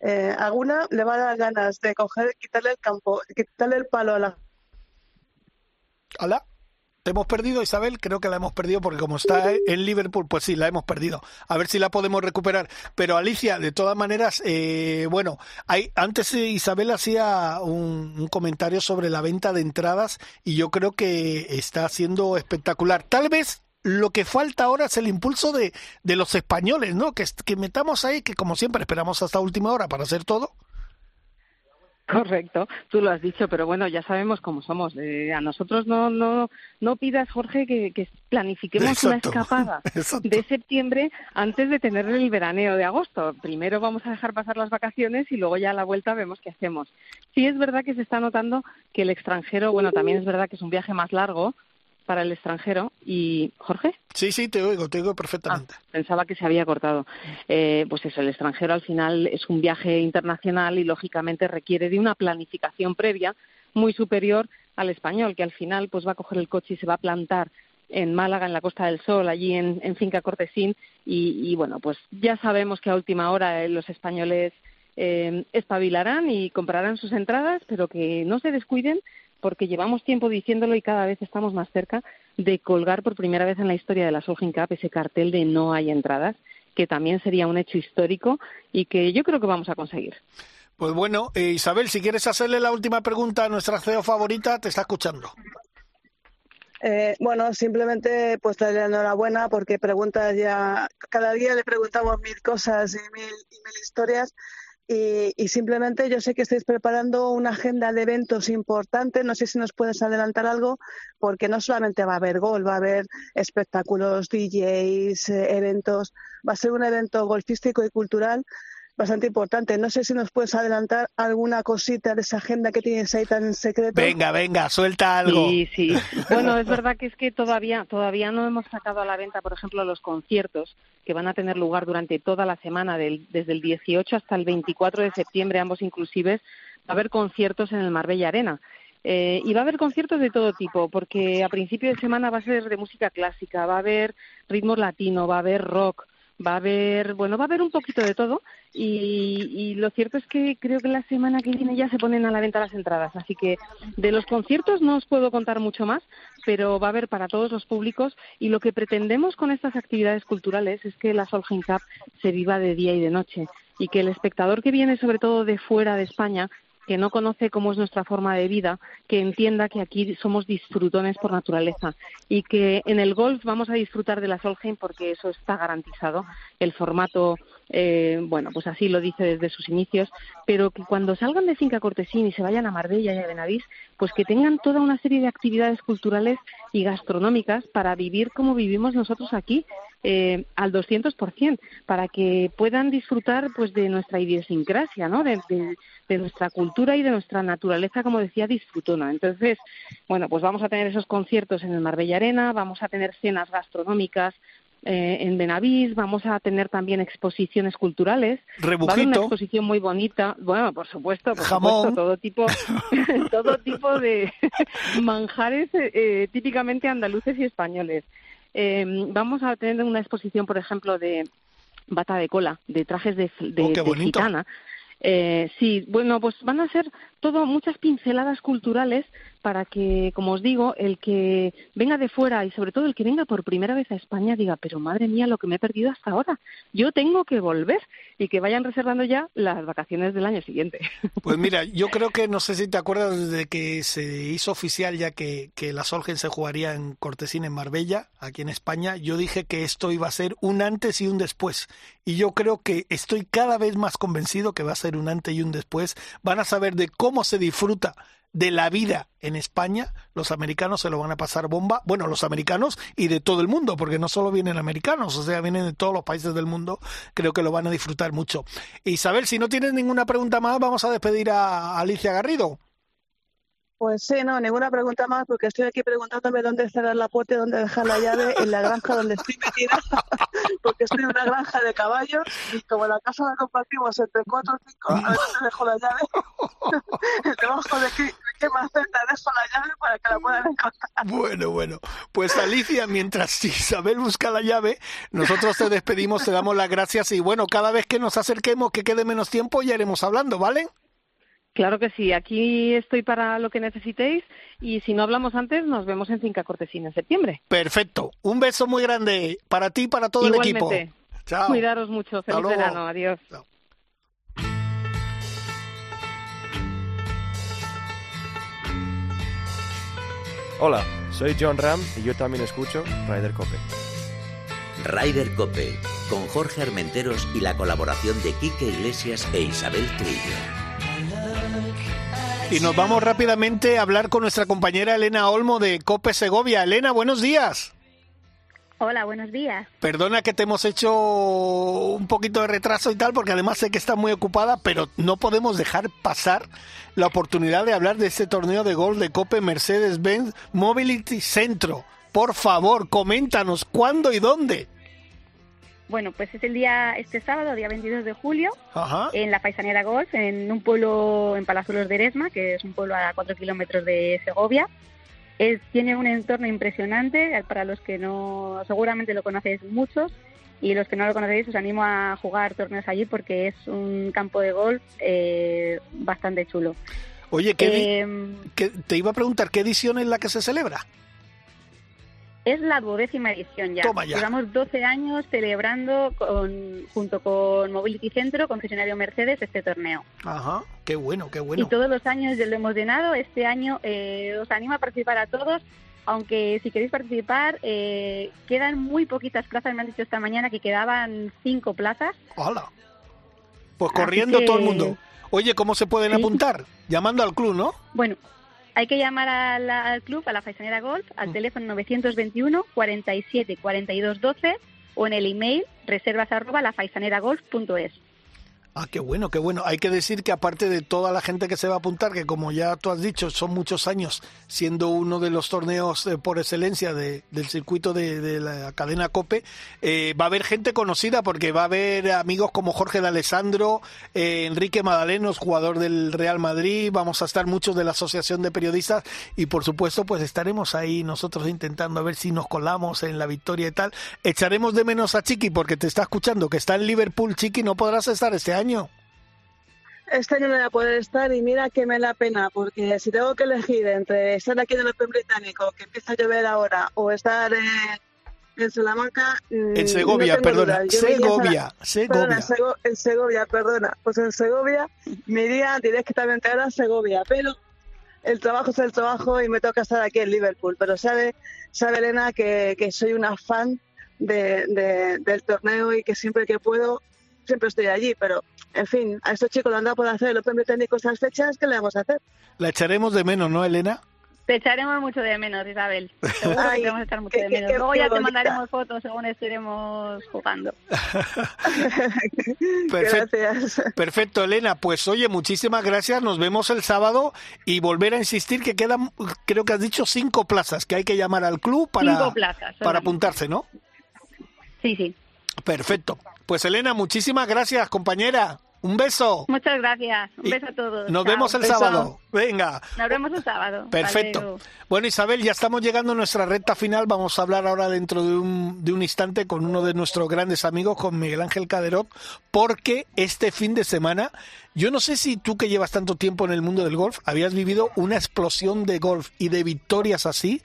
Eh, alguna le va a dar ganas de coger, quitarle el campo, quitarle el palo a la. Hola hemos perdido, Isabel? Creo que la hemos perdido porque como está en Liverpool, pues sí, la hemos perdido. A ver si la podemos recuperar. Pero Alicia, de todas maneras, eh, bueno, hay, antes Isabel hacía un, un, comentario sobre la venta de entradas y yo creo que está siendo espectacular. Tal vez lo que falta ahora es el impulso de, de los españoles, ¿no? Que, que metamos ahí, que como siempre esperamos hasta última hora para hacer todo Correcto, tú lo has dicho, pero bueno, ya sabemos cómo somos. Eh, a nosotros no, no, no pidas, Jorge, que, planifiquemos una escapada [laughs] de septiembre antes de tener el veraneo de agosto. Primero vamos a dejar pasar las vacaciones y luego ya a la vuelta vemos qué hacemos. Sí es verdad que se está notando que el extranjero, bueno, también es verdad que es un viaje más largo, para el extranjero. ¿Y Jorge? Sí, sí, te oigo, te oigo perfectamente. Ah, pensaba que se había cortado. Eh, pues eso, el extranjero al final es un viaje internacional y lógicamente requiere de una planificación previa muy superior al español, que al final pues va a coger el coche y se va a plantar en Málaga, en la Costa del Sol, allí en, Finca Cortesín. Y, y, bueno, pues ya sabemos que a última hora eh, los españoles eh, espabilarán y comprarán sus entradas, pero que no se descuiden porque llevamos tiempo diciéndolo y cada vez estamos más cerca de colgar por primera vez en la historia de la Solheim Cup ese cartel de no hay entradas, que también sería un hecho histórico y que yo creo que vamos a conseguir. Pues bueno, eh, Isabel, si quieres hacerle la última pregunta a nuestra CEO favorita, te está escuchando. Eh, bueno, simplemente pues darle enhorabuena porque preguntas ya, cada día le preguntamos mil cosas y mil, y mil historias y, y, simplemente yo sé que estáis preparando una agenda de eventos importantes, no sé si nos puedes adelantar algo, porque no solamente va a haber gol, va a haber espectáculos, DJs, eh, eventos, va a ser un evento golfístico y cultural bastante importante. No sé si nos puedes adelantar alguna cosita de esa agenda que tienes ahí tan en secreto. Venga, venga, suelta algo. Sí, sí. Bueno, es verdad que es que todavía todavía no hemos sacado a la venta, por ejemplo, los conciertos que van a tener lugar durante toda la semana, del, desde el 18 hasta el 24 de septiembre, ambos inclusives, va a haber conciertos en el Marbella Arena. Eh, y va a haber conciertos de todo tipo, porque a principio de semana va a ser de música clásica, va a haber ritmos latino, va a haber rock, va a haber, bueno, va a haber un poquito de todo y, lo cierto es que creo que la semana que viene ya se ponen a la venta las entradas, así que de los conciertos no os puedo contar mucho más, pero va a haber para todos los públicos y lo que pretendemos con estas actividades culturales es que la Solheim Cup se viva de día y de noche y que el espectador que viene sobre todo de fuera de España que no conoce cómo es nuestra forma de vida, que entienda que aquí somos disfrutones por naturaleza y que en el golf vamos a disfrutar de la Solheim porque eso está garantizado. El formato, eh, bueno, pues así lo dice desde sus inicios, pero que cuando salgan de Finca Cortesín y se vayan a Marbella y a Benavís, pues que tengan toda una serie de actividades culturales y gastronómicas para vivir como vivimos nosotros aquí eh, al 200%, para que puedan disfrutar pues de nuestra idiosincrasia, ¿no? De, de, de, nuestra cultura y de nuestra naturaleza, como decía, disfrutona. Entonces, bueno, pues vamos a tener esos conciertos en el Marbella Arena, vamos a tener cenas gastronómicas eh, en Benavís, vamos a tener también exposiciones culturales. Rebujito. Va a haber una exposición muy bonita, bueno, por supuesto, por Jamón. supuesto, todo tipo, [laughs] [laughs] todo tipo de [laughs] manjares eh, típicamente andaluces y españoles. Eh, vamos a tener una exposición, por ejemplo, de bata de cola, de trajes de, de, oh, de gitana. Eh, sí, bueno, pues van a ser todo muchas pinceladas culturales para que, como os digo, el que venga de fuera y sobre todo el que venga por primera vez a España diga, pero madre mía, lo que me he perdido hasta ahora, yo tengo que volver y que vayan reservando ya las vacaciones del año siguiente. [laughs] Pues mira, yo creo que no sé si te acuerdas de que se hizo oficial ya que, que la Solgen se jugaría en Cortesín, en Marbella, aquí en España, yo dije que esto iba a ser un antes y un después. Y yo creo que estoy cada vez más convencido que va a ser un antes y un después. Van a saber de cómo se disfruta de la vida en España, los americanos se lo van a pasar bomba, bueno, los americanos y de todo el mundo, porque no solo vienen americanos, o sea, vienen de todos los países del mundo, creo que lo van a disfrutar mucho. Isabel, si no tienes ninguna pregunta más, vamos a despedir a Alicia Garrido. Pues sí, no, ninguna pregunta más, porque estoy aquí preguntándome dónde cerrar la puerta y dónde dejar la llave en la granja donde estoy metida, [laughs] porque estoy en una granja de caballos y como la casa la compartimos entre cuatro o cinco, a dónde dejo la llave, [laughs] debajo de qué, de qué maceta dejo la llave para que la puedan encontrar. Bueno, bueno, pues Alicia, mientras Isabel busca la llave, nosotros te despedimos, te damos las gracias y bueno, cada vez que nos acerquemos, que quede menos tiempo, ya iremos hablando, ¿vale? Claro que sí, aquí estoy para lo que necesitéis y si no hablamos antes, nos vemos en Finca Cortesina en septiembre. Perfecto. Un beso muy grande para ti y para todo Igualmente. el equipo. Chao. Cuidaros mucho. Feliz luego. verano. Adiós. Chao. Hola, soy John Ram y yo también escucho Ryder Cope. Ryder Cope, con Jorge Armenteros y la colaboración de Quique Iglesias e Isabel Trillo. Y nos vamos rápidamente a hablar con nuestra compañera Elena Olmo de Cope Segovia. Elena, buenos días. Hola, buenos días. Perdona que te hemos hecho un poquito de retraso y tal, porque además sé que estás muy ocupada, pero no podemos dejar pasar la oportunidad de hablar de este torneo de golf de Cope Mercedes-Benz Mobility Centro. Por favor, coméntanos cuándo y dónde. Bueno, pues es el día, este sábado, día 22 de julio, Ajá. en la Paisanera Golf, en un pueblo en Palazuelos de Eresma, que es un pueblo a 4 kilómetros de Segovia. Es, tiene un entorno impresionante, para los que no, seguramente lo conocéis muchos, y los que no lo conocéis os animo a jugar torneos allí porque es un campo de golf eh, bastante chulo. Oye, ¿qué, Em, qué- te iba a preguntar, ¿qué edición es la que se celebra? Es la duodécima edición ya. Toma ya. Llevamos 12 años celebrando con, junto con Mobility Centro, concesionario Mercedes, este torneo. Ajá, qué bueno, qué bueno. Y todos los años ya lo hemos llenado. Este año eh, os animo a participar a todos, aunque si queréis participar, eh, quedan muy poquitas plazas. Me han dicho esta mañana que quedaban cinco plazas. Hola. Pues corriendo que- todo el mundo. Oye, ¿cómo se pueden Sí. apuntar? Llamando al club, ¿no? Bueno, hay que llamar a la- al club, a la Faisanera Golf, al Mm. teléfono 921 47 42 12 o en el email reservas arroba lafaisaneragolf.es. Ah, qué bueno, qué bueno. Hay que decir que aparte de toda la gente que se va a apuntar, que como ya tú has dicho, son muchos años siendo uno de los torneos eh, por excelencia de- del circuito de, la cadena COPE, eh, va a haber gente conocida porque va a haber amigos como Jorge de Alessandro, eh, Enrique Madalenos, jugador del Real Madrid, vamos a estar muchos de la Asociación de Periodistas y por supuesto pues estaremos ahí nosotros intentando a ver si nos colamos en la victoria y tal. Echaremos de menos a Chiqui porque te está escuchando que está en Liverpool, Chiqui, no podrás estar este año. Este año no voy a poder estar y mira que me da pena, porque si tengo que elegir entre estar aquí en el Open Británico, que empieza a llover ahora, o estar eh, en Salamanca... mm, En Segovia, no tengo perdona. a Segovia, Perdona, Segovia. Sego- en Segovia, perdona. Pues en Segovia me iría directamente ahora a Segovia, pero el trabajo es el trabajo y me toca estar aquí en Liverpool. Pero sabe, sabe Elena que, que soy una fan de, de- del torneo y que siempre que puedo, siempre estoy allí. Pero, en fin, a estos chicos lo han dado por hacer el Open Británico estas fechas, ¿qué le vamos a hacer? La echaremos de menos, ¿no, Elena? Te echaremos mucho de menos, Isabel. [laughs] Seguro que Ay, te vamos a echar mucho qué- de menos. qué Luego ya te bonita. mandaremos fotos según estaremos jugando. [laughs] [laughs] Perfecto. Gracias. Perfecto, Elena. Pues oye, muchísimas gracias. Nos vemos el sábado y volver a insistir que quedan, creo que has dicho, cinco plazas que hay que llamar al club para, Cinco plazas. para apuntarse, ¿no? Sí, sí. Perfecto. Pues Elena, muchísimas gracias, compañera. Un beso. Muchas gracias. Un Y beso a todos. Nos Chao. vemos el Beso. sábado. Venga. Nos vemos el sábado. Perfecto. Bueno, Isabel, ya estamos llegando a nuestra recta final. Vamos a hablar ahora dentro de un, de un instante con uno de nuestros grandes amigos, con Miguel Ángel Caderot, porque este fin de semana, yo no sé si tú que llevas tanto tiempo en el mundo del golf, habías vivido una explosión de golf y de victorias así.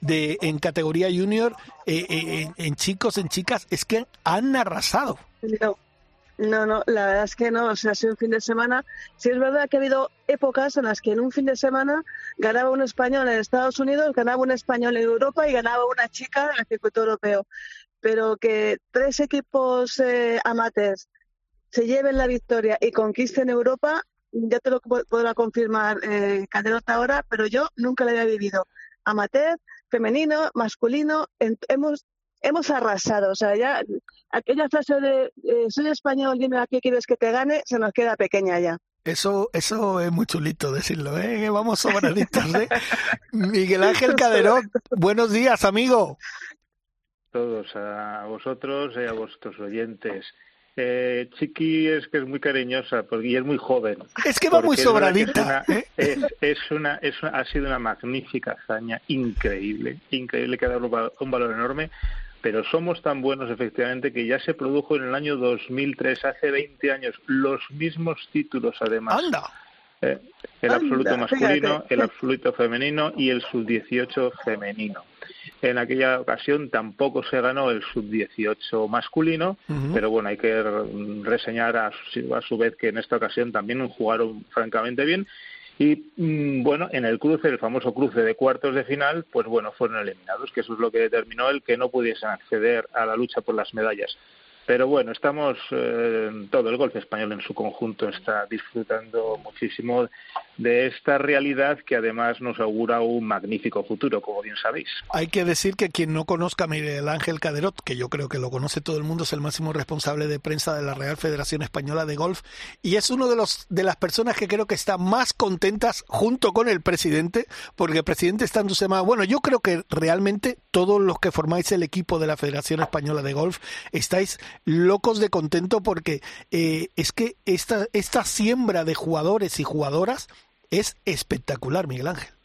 De, en categoría junior, eh, eh, en, chicos, en chicas, es que han arrasado. No, no, no, la verdad es que no, o sea, ha sido un fin de semana. Sí es verdad que ha habido épocas en las que en un fin de semana ganaba un español en Estados Unidos, ganaba un español en Europa y ganaba una chica en el circuito europeo. Pero que tres equipos eh, amateurs se lleven la victoria y conquisten Europa, ya te lo po- podrá confirmar eh, Calderón ahora, pero yo nunca lo había vivido. Amateur, femenino, masculino, en- hemos hemos arrasado. O sea, ya aquella frase de eh, soy español, dime a qué quieres que te gane, se nos queda pequeña ya. Eso, eso es muy chulito decirlo, ¿eh? Que vamos sobraditos, [laughs] ¿eh? Miguel Ángel Caderot, buenos días, amigo. todos, a vosotros y a vuestros oyentes. Eh, Chiqui es que es muy cariñosa porque, y es muy joven. Es que va muy es sobradita. Es una, ¿eh? es, es una, es una- ha sido una magnífica hazaña, increíble, increíble que ha dado un val- un valor enorme. Pero somos tan buenos, efectivamente, que ya se produjo en el año 2003, hace 20 años, los mismos títulos, además. Anda. Eh, el Anda, absoluto masculino, fíjate. el absoluto femenino y el sub-18 femenino. En aquella ocasión tampoco se ganó el sub-18 masculino, pero bueno, hay que re- reseñar a su, a su vez que en esta ocasión también jugaron francamente bien. Y mm, bueno, en el cruce, el famoso cruce de cuartos de final, pues bueno, fueron eliminados, que eso es lo que determinó el que no pudiesen acceder a la lucha por las medallas. Pero bueno, estamos, eh, todo el golf español en su conjunto está disfrutando muchísimo de esta realidad que además nos augura un magnífico futuro, como bien sabéis. Hay que decir que quien no conozca a Miguel Ángel Caderot, que yo creo que lo conoce todo el mundo, es el máximo responsable de prensa de la Real Federación Española de Golf y es uno de los de las personas que creo que está más contentas junto con el presidente, porque el presidente está entusiasmado. Bueno, yo creo que realmente todos los que formáis el equipo de la Federación Española de Golf estáis locos de contento porque eh, es que esta esta siembra de jugadores y jugadoras es espectacular, Miguel Ángel.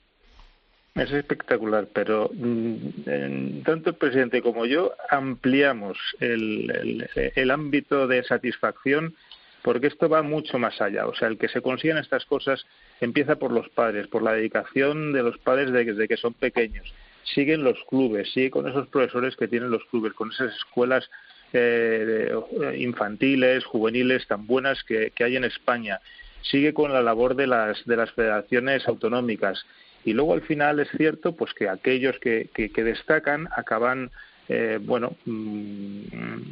Es espectacular, pero mm, tanto el presidente como yo ampliamos el, el, ámbito de satisfacción porque esto va mucho más allá. O sea, el que se consigan estas cosas empieza por los padres, por la dedicación de los padres desde que son pequeños. Siguen los clubes, sigue con esos profesores que tienen los clubes, con esas escuelas eh, infantiles, juveniles tan buenas que, hay en España. Sigue con la labor de las, de las federaciones autonómicas. Y luego al final es cierto pues que aquellos que, que, destacan acaban eh, bueno mm,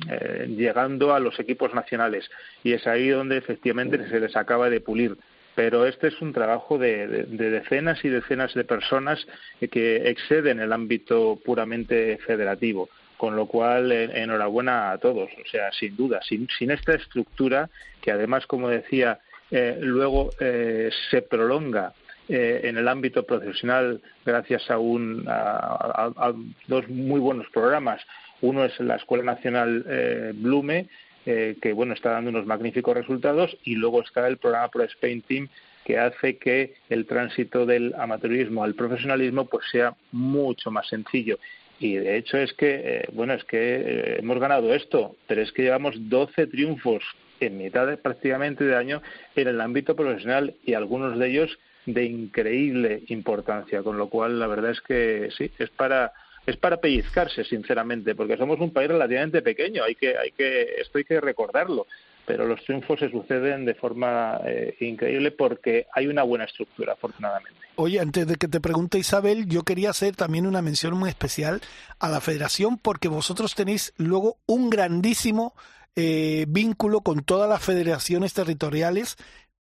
eh, llegando a los equipos nacionales. Y es ahí donde efectivamente se les acaba de pulir. Pero este es un trabajo de, de, decenas y decenas de personas que exceden el ámbito puramente federativo con lo cual enhorabuena a todos o sea sin duda sin, sin esta estructura que además como decía eh, luego se prolonga eh, en el ámbito profesional gracias a, un, a, dos muy buenos programas. Uno es la Escuela Nacional eh, Blume, eh, que bueno está dando unos magníficos resultados, y luego está el programa Pro Spain Team, que hace que el tránsito del amateurismo al profesionalismo pues sea mucho más sencillo. Y de hecho es que, bueno, es que hemos ganado esto, pero es que llevamos 12 triunfos en mitad prácticamente de año en el ámbito profesional y algunos de ellos de increíble importancia, con lo cual la verdad es que sí, es para es para pellizcarse, sinceramente, porque somos un país relativamente pequeño, hay que, hay que, esto hay que recordarlo, pero los triunfos se suceden de forma eh, increíble porque hay una buena estructura, afortunadamente. Oye, antes de que te pregunte Isabel, yo quería hacer también una mención muy especial a la federación porque vosotros tenéis luego un grandísimo eh, vínculo con todas las federaciones territoriales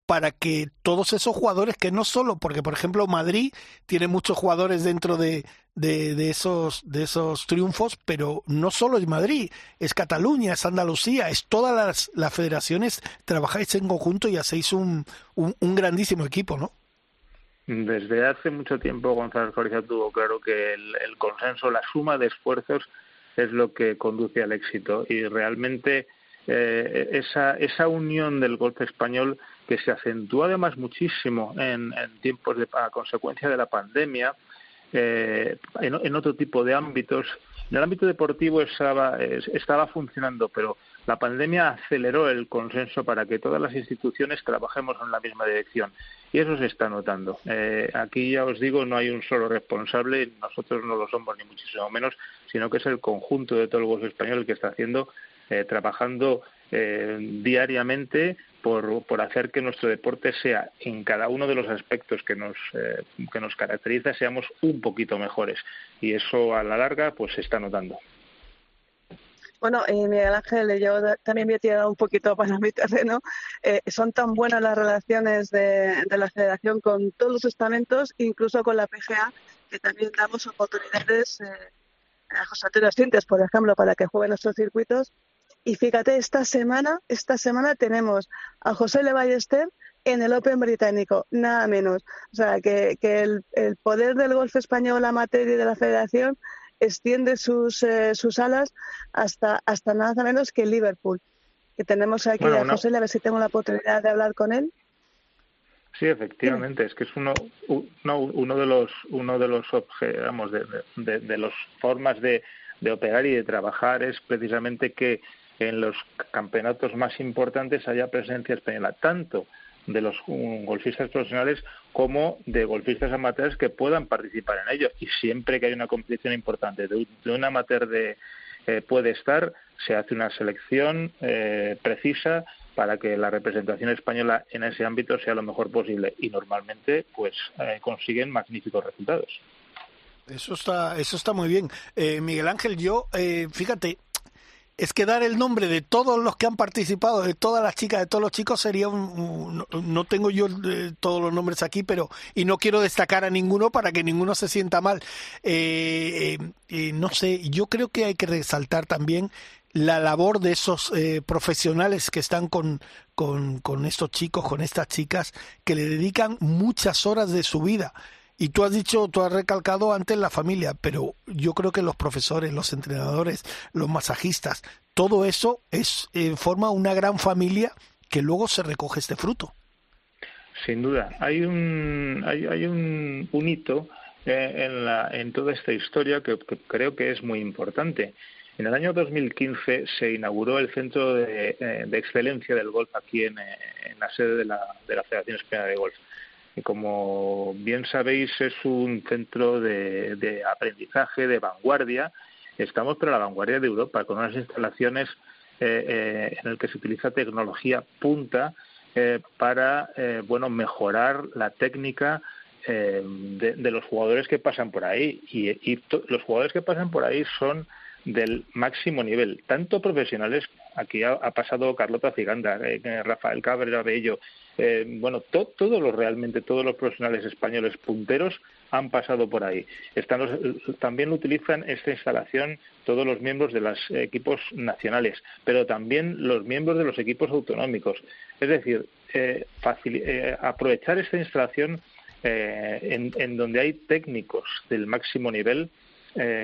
para que todos esos jugadores que no solo, porque por ejemplo Madrid tiene muchos jugadores dentro de, de, esos, de esos triunfos, pero no solo es Madrid, es Cataluña, es Andalucía, es todas las, las federaciones, trabajáis en conjunto y hacéis un, un, grandísimo equipo, ¿no? Desde hace mucho tiempo Gonzalo Correa tuvo claro que el, el consenso, la suma de esfuerzos es lo que conduce al éxito y realmente eh, esa, esa unión del golpe español que se acentuó además muchísimo en, tiempos de, a consecuencia de la pandemia, eh, en, otro tipo de ámbitos. En el ámbito deportivo estaba, estaba funcionando, pero la pandemia aceleró el consenso para que todas las instituciones trabajemos en la misma dirección y eso se está notando. Eh, aquí ya os digo, no hay un solo responsable, nosotros no lo somos ni muchísimo menos, sino que es el conjunto de todo el español el que está haciendo eh, trabajando eh, diariamente por, por, hacer que nuestro deporte sea en cada uno de los aspectos que nos, eh, que nos caracteriza, seamos un poquito mejores. Y eso a la larga pues se está notando. Bueno, y Miguel Ángel, yo también me he tirado un poquito [laughs] para mi terreno. son tan buenas las relaciones de, la federación con todos los estamentos, incluso con la PGA, que también damos oportunidades a José Antonio Cintes, por ejemplo, para que juegue nuestros circuitos y fíjate, esta semana, esta semana tenemos a José Le Ballester en el Open británico, nada menos. O sea, que, que el, el, poder del golf español amateur y de la federación extiende sus, eh, sus alas hasta, hasta nada menos que Liverpool. Que tenemos aquí a José, a ver si tengo la oportunidad de hablar con él. Sí, efectivamente, es que es uno, uno, uno de los uno de los digamos, de, de, de las formas de, de operar y de trabajar es precisamente que en los campeonatos más importantes haya presencia española, tanto de los golfistas profesionales como de golfistas amateurs que puedan participar en ello. Y siempre que hay una competición importante de, un amateur de, eh, puede estar, se hace una selección eh, precisa para que la representación española en ese ámbito sea lo mejor posible y normalmente pues eh, consiguen magníficos resultados. Eso está, eso está muy bien. Miguel Ángel, yo, fíjate, es que dar el nombre de todos los que han participado, de todas las chicas, de todos los chicos, sería un... no tengo yo eh, todos los nombres aquí, pero... Y no quiero destacar a ninguno para que ninguno se sienta mal. Eh, eh, no sé, yo creo que hay que resaltar también la labor de esos profesionales que están con, con estos chicos, con estas chicas, que le dedican muchas horas de su vida. Y tú has dicho, tú has recalcado antes la familia, pero yo creo que los profesores, los entrenadores, los masajistas, todo eso es eh, forma una gran familia que luego se recoge este fruto. Sin duda, hay un hay, hay un, un hito eh, en, la, en toda esta historia que, creo que es muy importante. En el año 2015 se inauguró el Centro de, eh, Excelencia del Golf aquí en, en la sede de la, de la Federación Española de Golf. Y como bien sabéis, es un centro de, de aprendizaje de vanguardia. Estamos para la vanguardia de Europa, con unas instalaciones eh, eh, en el que se utiliza tecnología punta eh, para bueno mejorar la técnica de, los jugadores que pasan por ahí y, los jugadores que pasan por ahí son del máximo nivel, tanto profesionales, aquí ha, pasado Carlota Ciganda, Rafael Cabrera Bello, bueno, todos los realmente, todos los profesionales españoles punteros han pasado por ahí. también utilizan esta instalación todos los miembros de los equipos nacionales, pero también los miembros de los equipos autonómicos. Es decir, eh, eh, aprovechar esta instalación eh, en, donde hay técnicos del máximo nivel,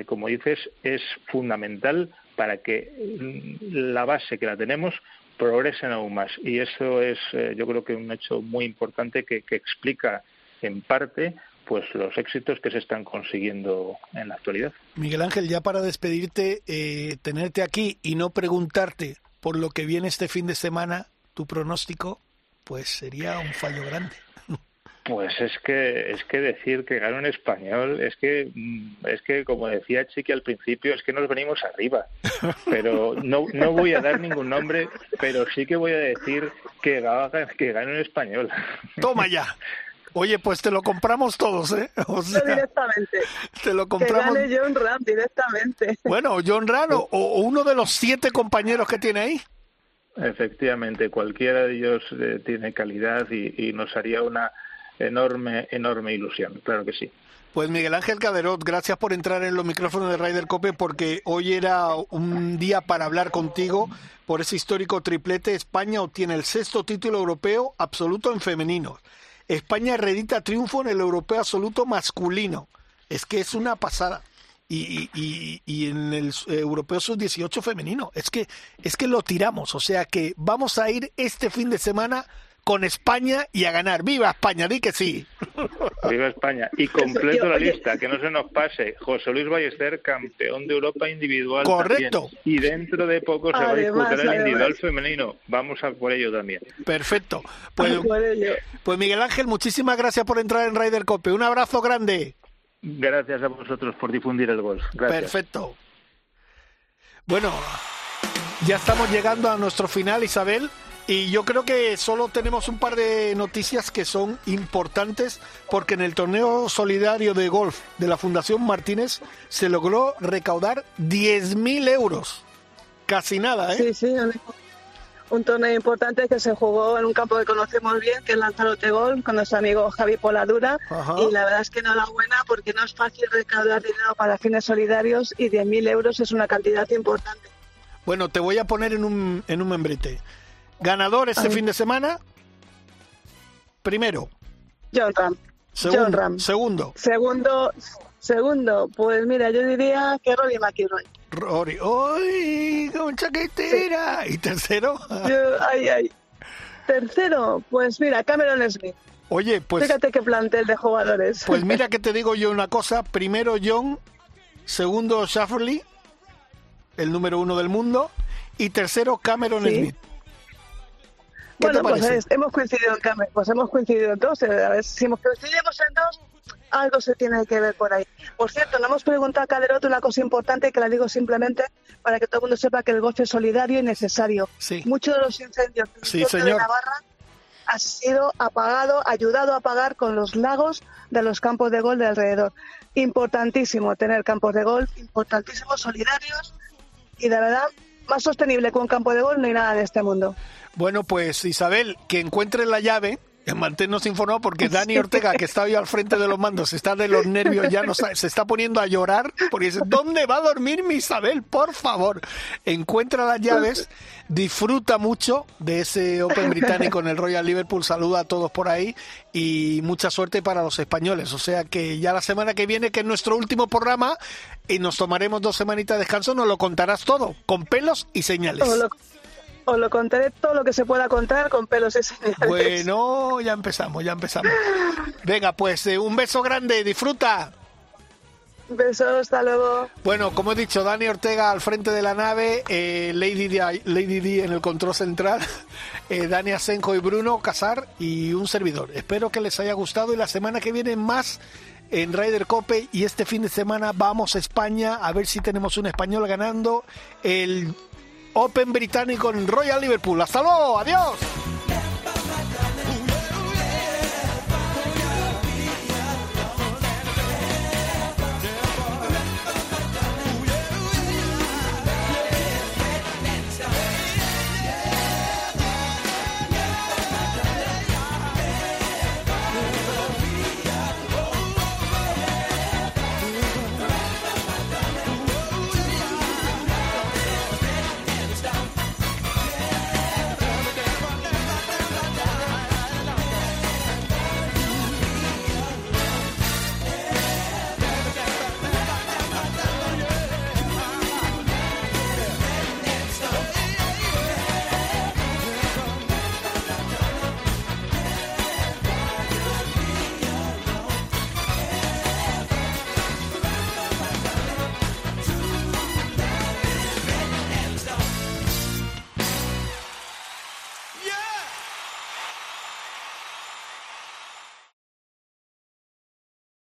como dices, es fundamental para que mm, la base que la tenemos progresen aún más. Y eso es, yo creo que un hecho muy importante que explica en parte pues los éxitos que se están consiguiendo en la actualidad. Miguel Ángel, ya para despedirte, eh, tenerte aquí y no preguntarte por lo que viene este fin de semana, tu pronóstico, pues sería un fallo grande. Pues es que es que decir que gana un español es que mm, es que como decía Chiqui al principio es que nos venimos arriba. Pero no no voy a dar ningún nombre, pero sí que voy a decir que que gane un español. Toma ya. Oye, pues te lo compramos todos, ¿eh? [laughs] O directamente. Te lo compramos. Que gane John Ram directamente. Bueno, John Ram o, uno de los siete compañeros que tiene ahí. Efectivamente, cualquiera de ellos eh, tiene calidad y, nos haría una enorme, enorme ilusión, claro que sí. Pues Miguel Ángel Caderot, gracias por entrar en los micrófonos de Ryder Cope porque hoy era un día para hablar contigo por ese histórico triplete. España obtiene el sexto título europeo absoluto en femenino. España redita triunfo en el europeo absoluto masculino. Es que es una pasada. Y, y, y, en el europeo sub-18 femenino. Es que, es que lo tiramos. O sea que vamos a ir este fin de semana con España y a ganar. ¡Viva España! Di que sí. Viva España. Y completo la lista, que no se nos pase. José Luis Ballester, campeón de Europa individual. Correcto. Y dentro de poco se va a disputar el individual femenino. Vamos a por ello también. Perfecto. Pues, pues Miguel Ángel, muchísimas gracias por entrar en Ryder Cope. Un abrazo grande. Gracias a vosotros por difundir el golf. Gracias. Perfecto. Bueno, ya estamos llegando a nuestro final, Isabel. Y yo creo que solo tenemos un par de noticias que son importantes porque en el torneo solidario de golf de la Fundación Martínez se logró recaudar 10.000 euros. Casi nada, ¿eh? Sí, sí, un torneo importante que se jugó en un campo que conocemos bien, que es Lanzarote Golf, con nuestro amigo Javi Poladura. Y la verdad es que enhorabuena porque no es fácil recaudar dinero para fines solidarios y 10.000 euros es una cantidad importante. Bueno, te voy a poner en un, en un membrete. Ganador este fin de semana. Primero. John Ram. Segundo, John Ram. Segundo. Segundo. Segundo. Pues mira, yo diría que Rory McIlroy. Rory. ¡Uy! ¡Con chaquetera! ¿Y tercero? ay, ay. Tercero, pues mira, Cameron Smith. Oye, pues. Fíjate qué plantel de jugadores. Pues mira [laughs] que te digo yo una cosa. Primero John, segundo Shafferly, el número uno del mundo, y tercero Cameron Smith bueno, pues hemos coincidido en pues hemos coincidido en dos. A ver, si hemos coincidimos en dos, algo se tiene que ver por ahí. Por cierto, no hemos preguntado a Caderot una cosa importante que la digo simplemente para que todo el mundo sepa que el golf es solidario y necesario. Muchos de los incendios de Navarra ha sido apagado, ayudado a apagar con los lagos de los campos de golf de alrededor. Importantísimo tener campos de golf, importantísimos, solidarios y de verdad más sostenible que un campo de golf no hay nada en este mundo. Bueno, pues Isabel, que encuentre la llave. Manténnos informados porque [laughs] Dani Ortega, que está hoy al frente de los mandos, está de los nervios, ya no se está poniendo a llorar porque dice, ¿dónde va a dormir mi Isabel? Por favor, encuentra las llaves, disfruta mucho de ese Open británico en el Royal Liverpool, saluda a todos por ahí y mucha suerte para los españoles. O sea que ya la semana que viene, que es nuestro último programa, y nos tomaremos dos semanitas de descanso, nos lo contarás todo, con pelos y señales. Os lo contaré todo lo que se pueda contar con pelos y señales. Bueno, ya empezamos, ya empezamos. Venga, pues eh, un beso grande, disfruta. Un beso, hasta luego. Bueno, como he dicho, Dani Ortega al frente de la nave, eh, Lady, D, Lady D en el control central, [laughs] eh, Dani Asenjo y Bruno Casar y un servidor. Espero que les haya gustado y la semana que viene más en Ryder Cope y este fin de semana vamos a España a ver si tenemos un español ganando el Open británico en Royal Liverpool. Hasta luego, adiós.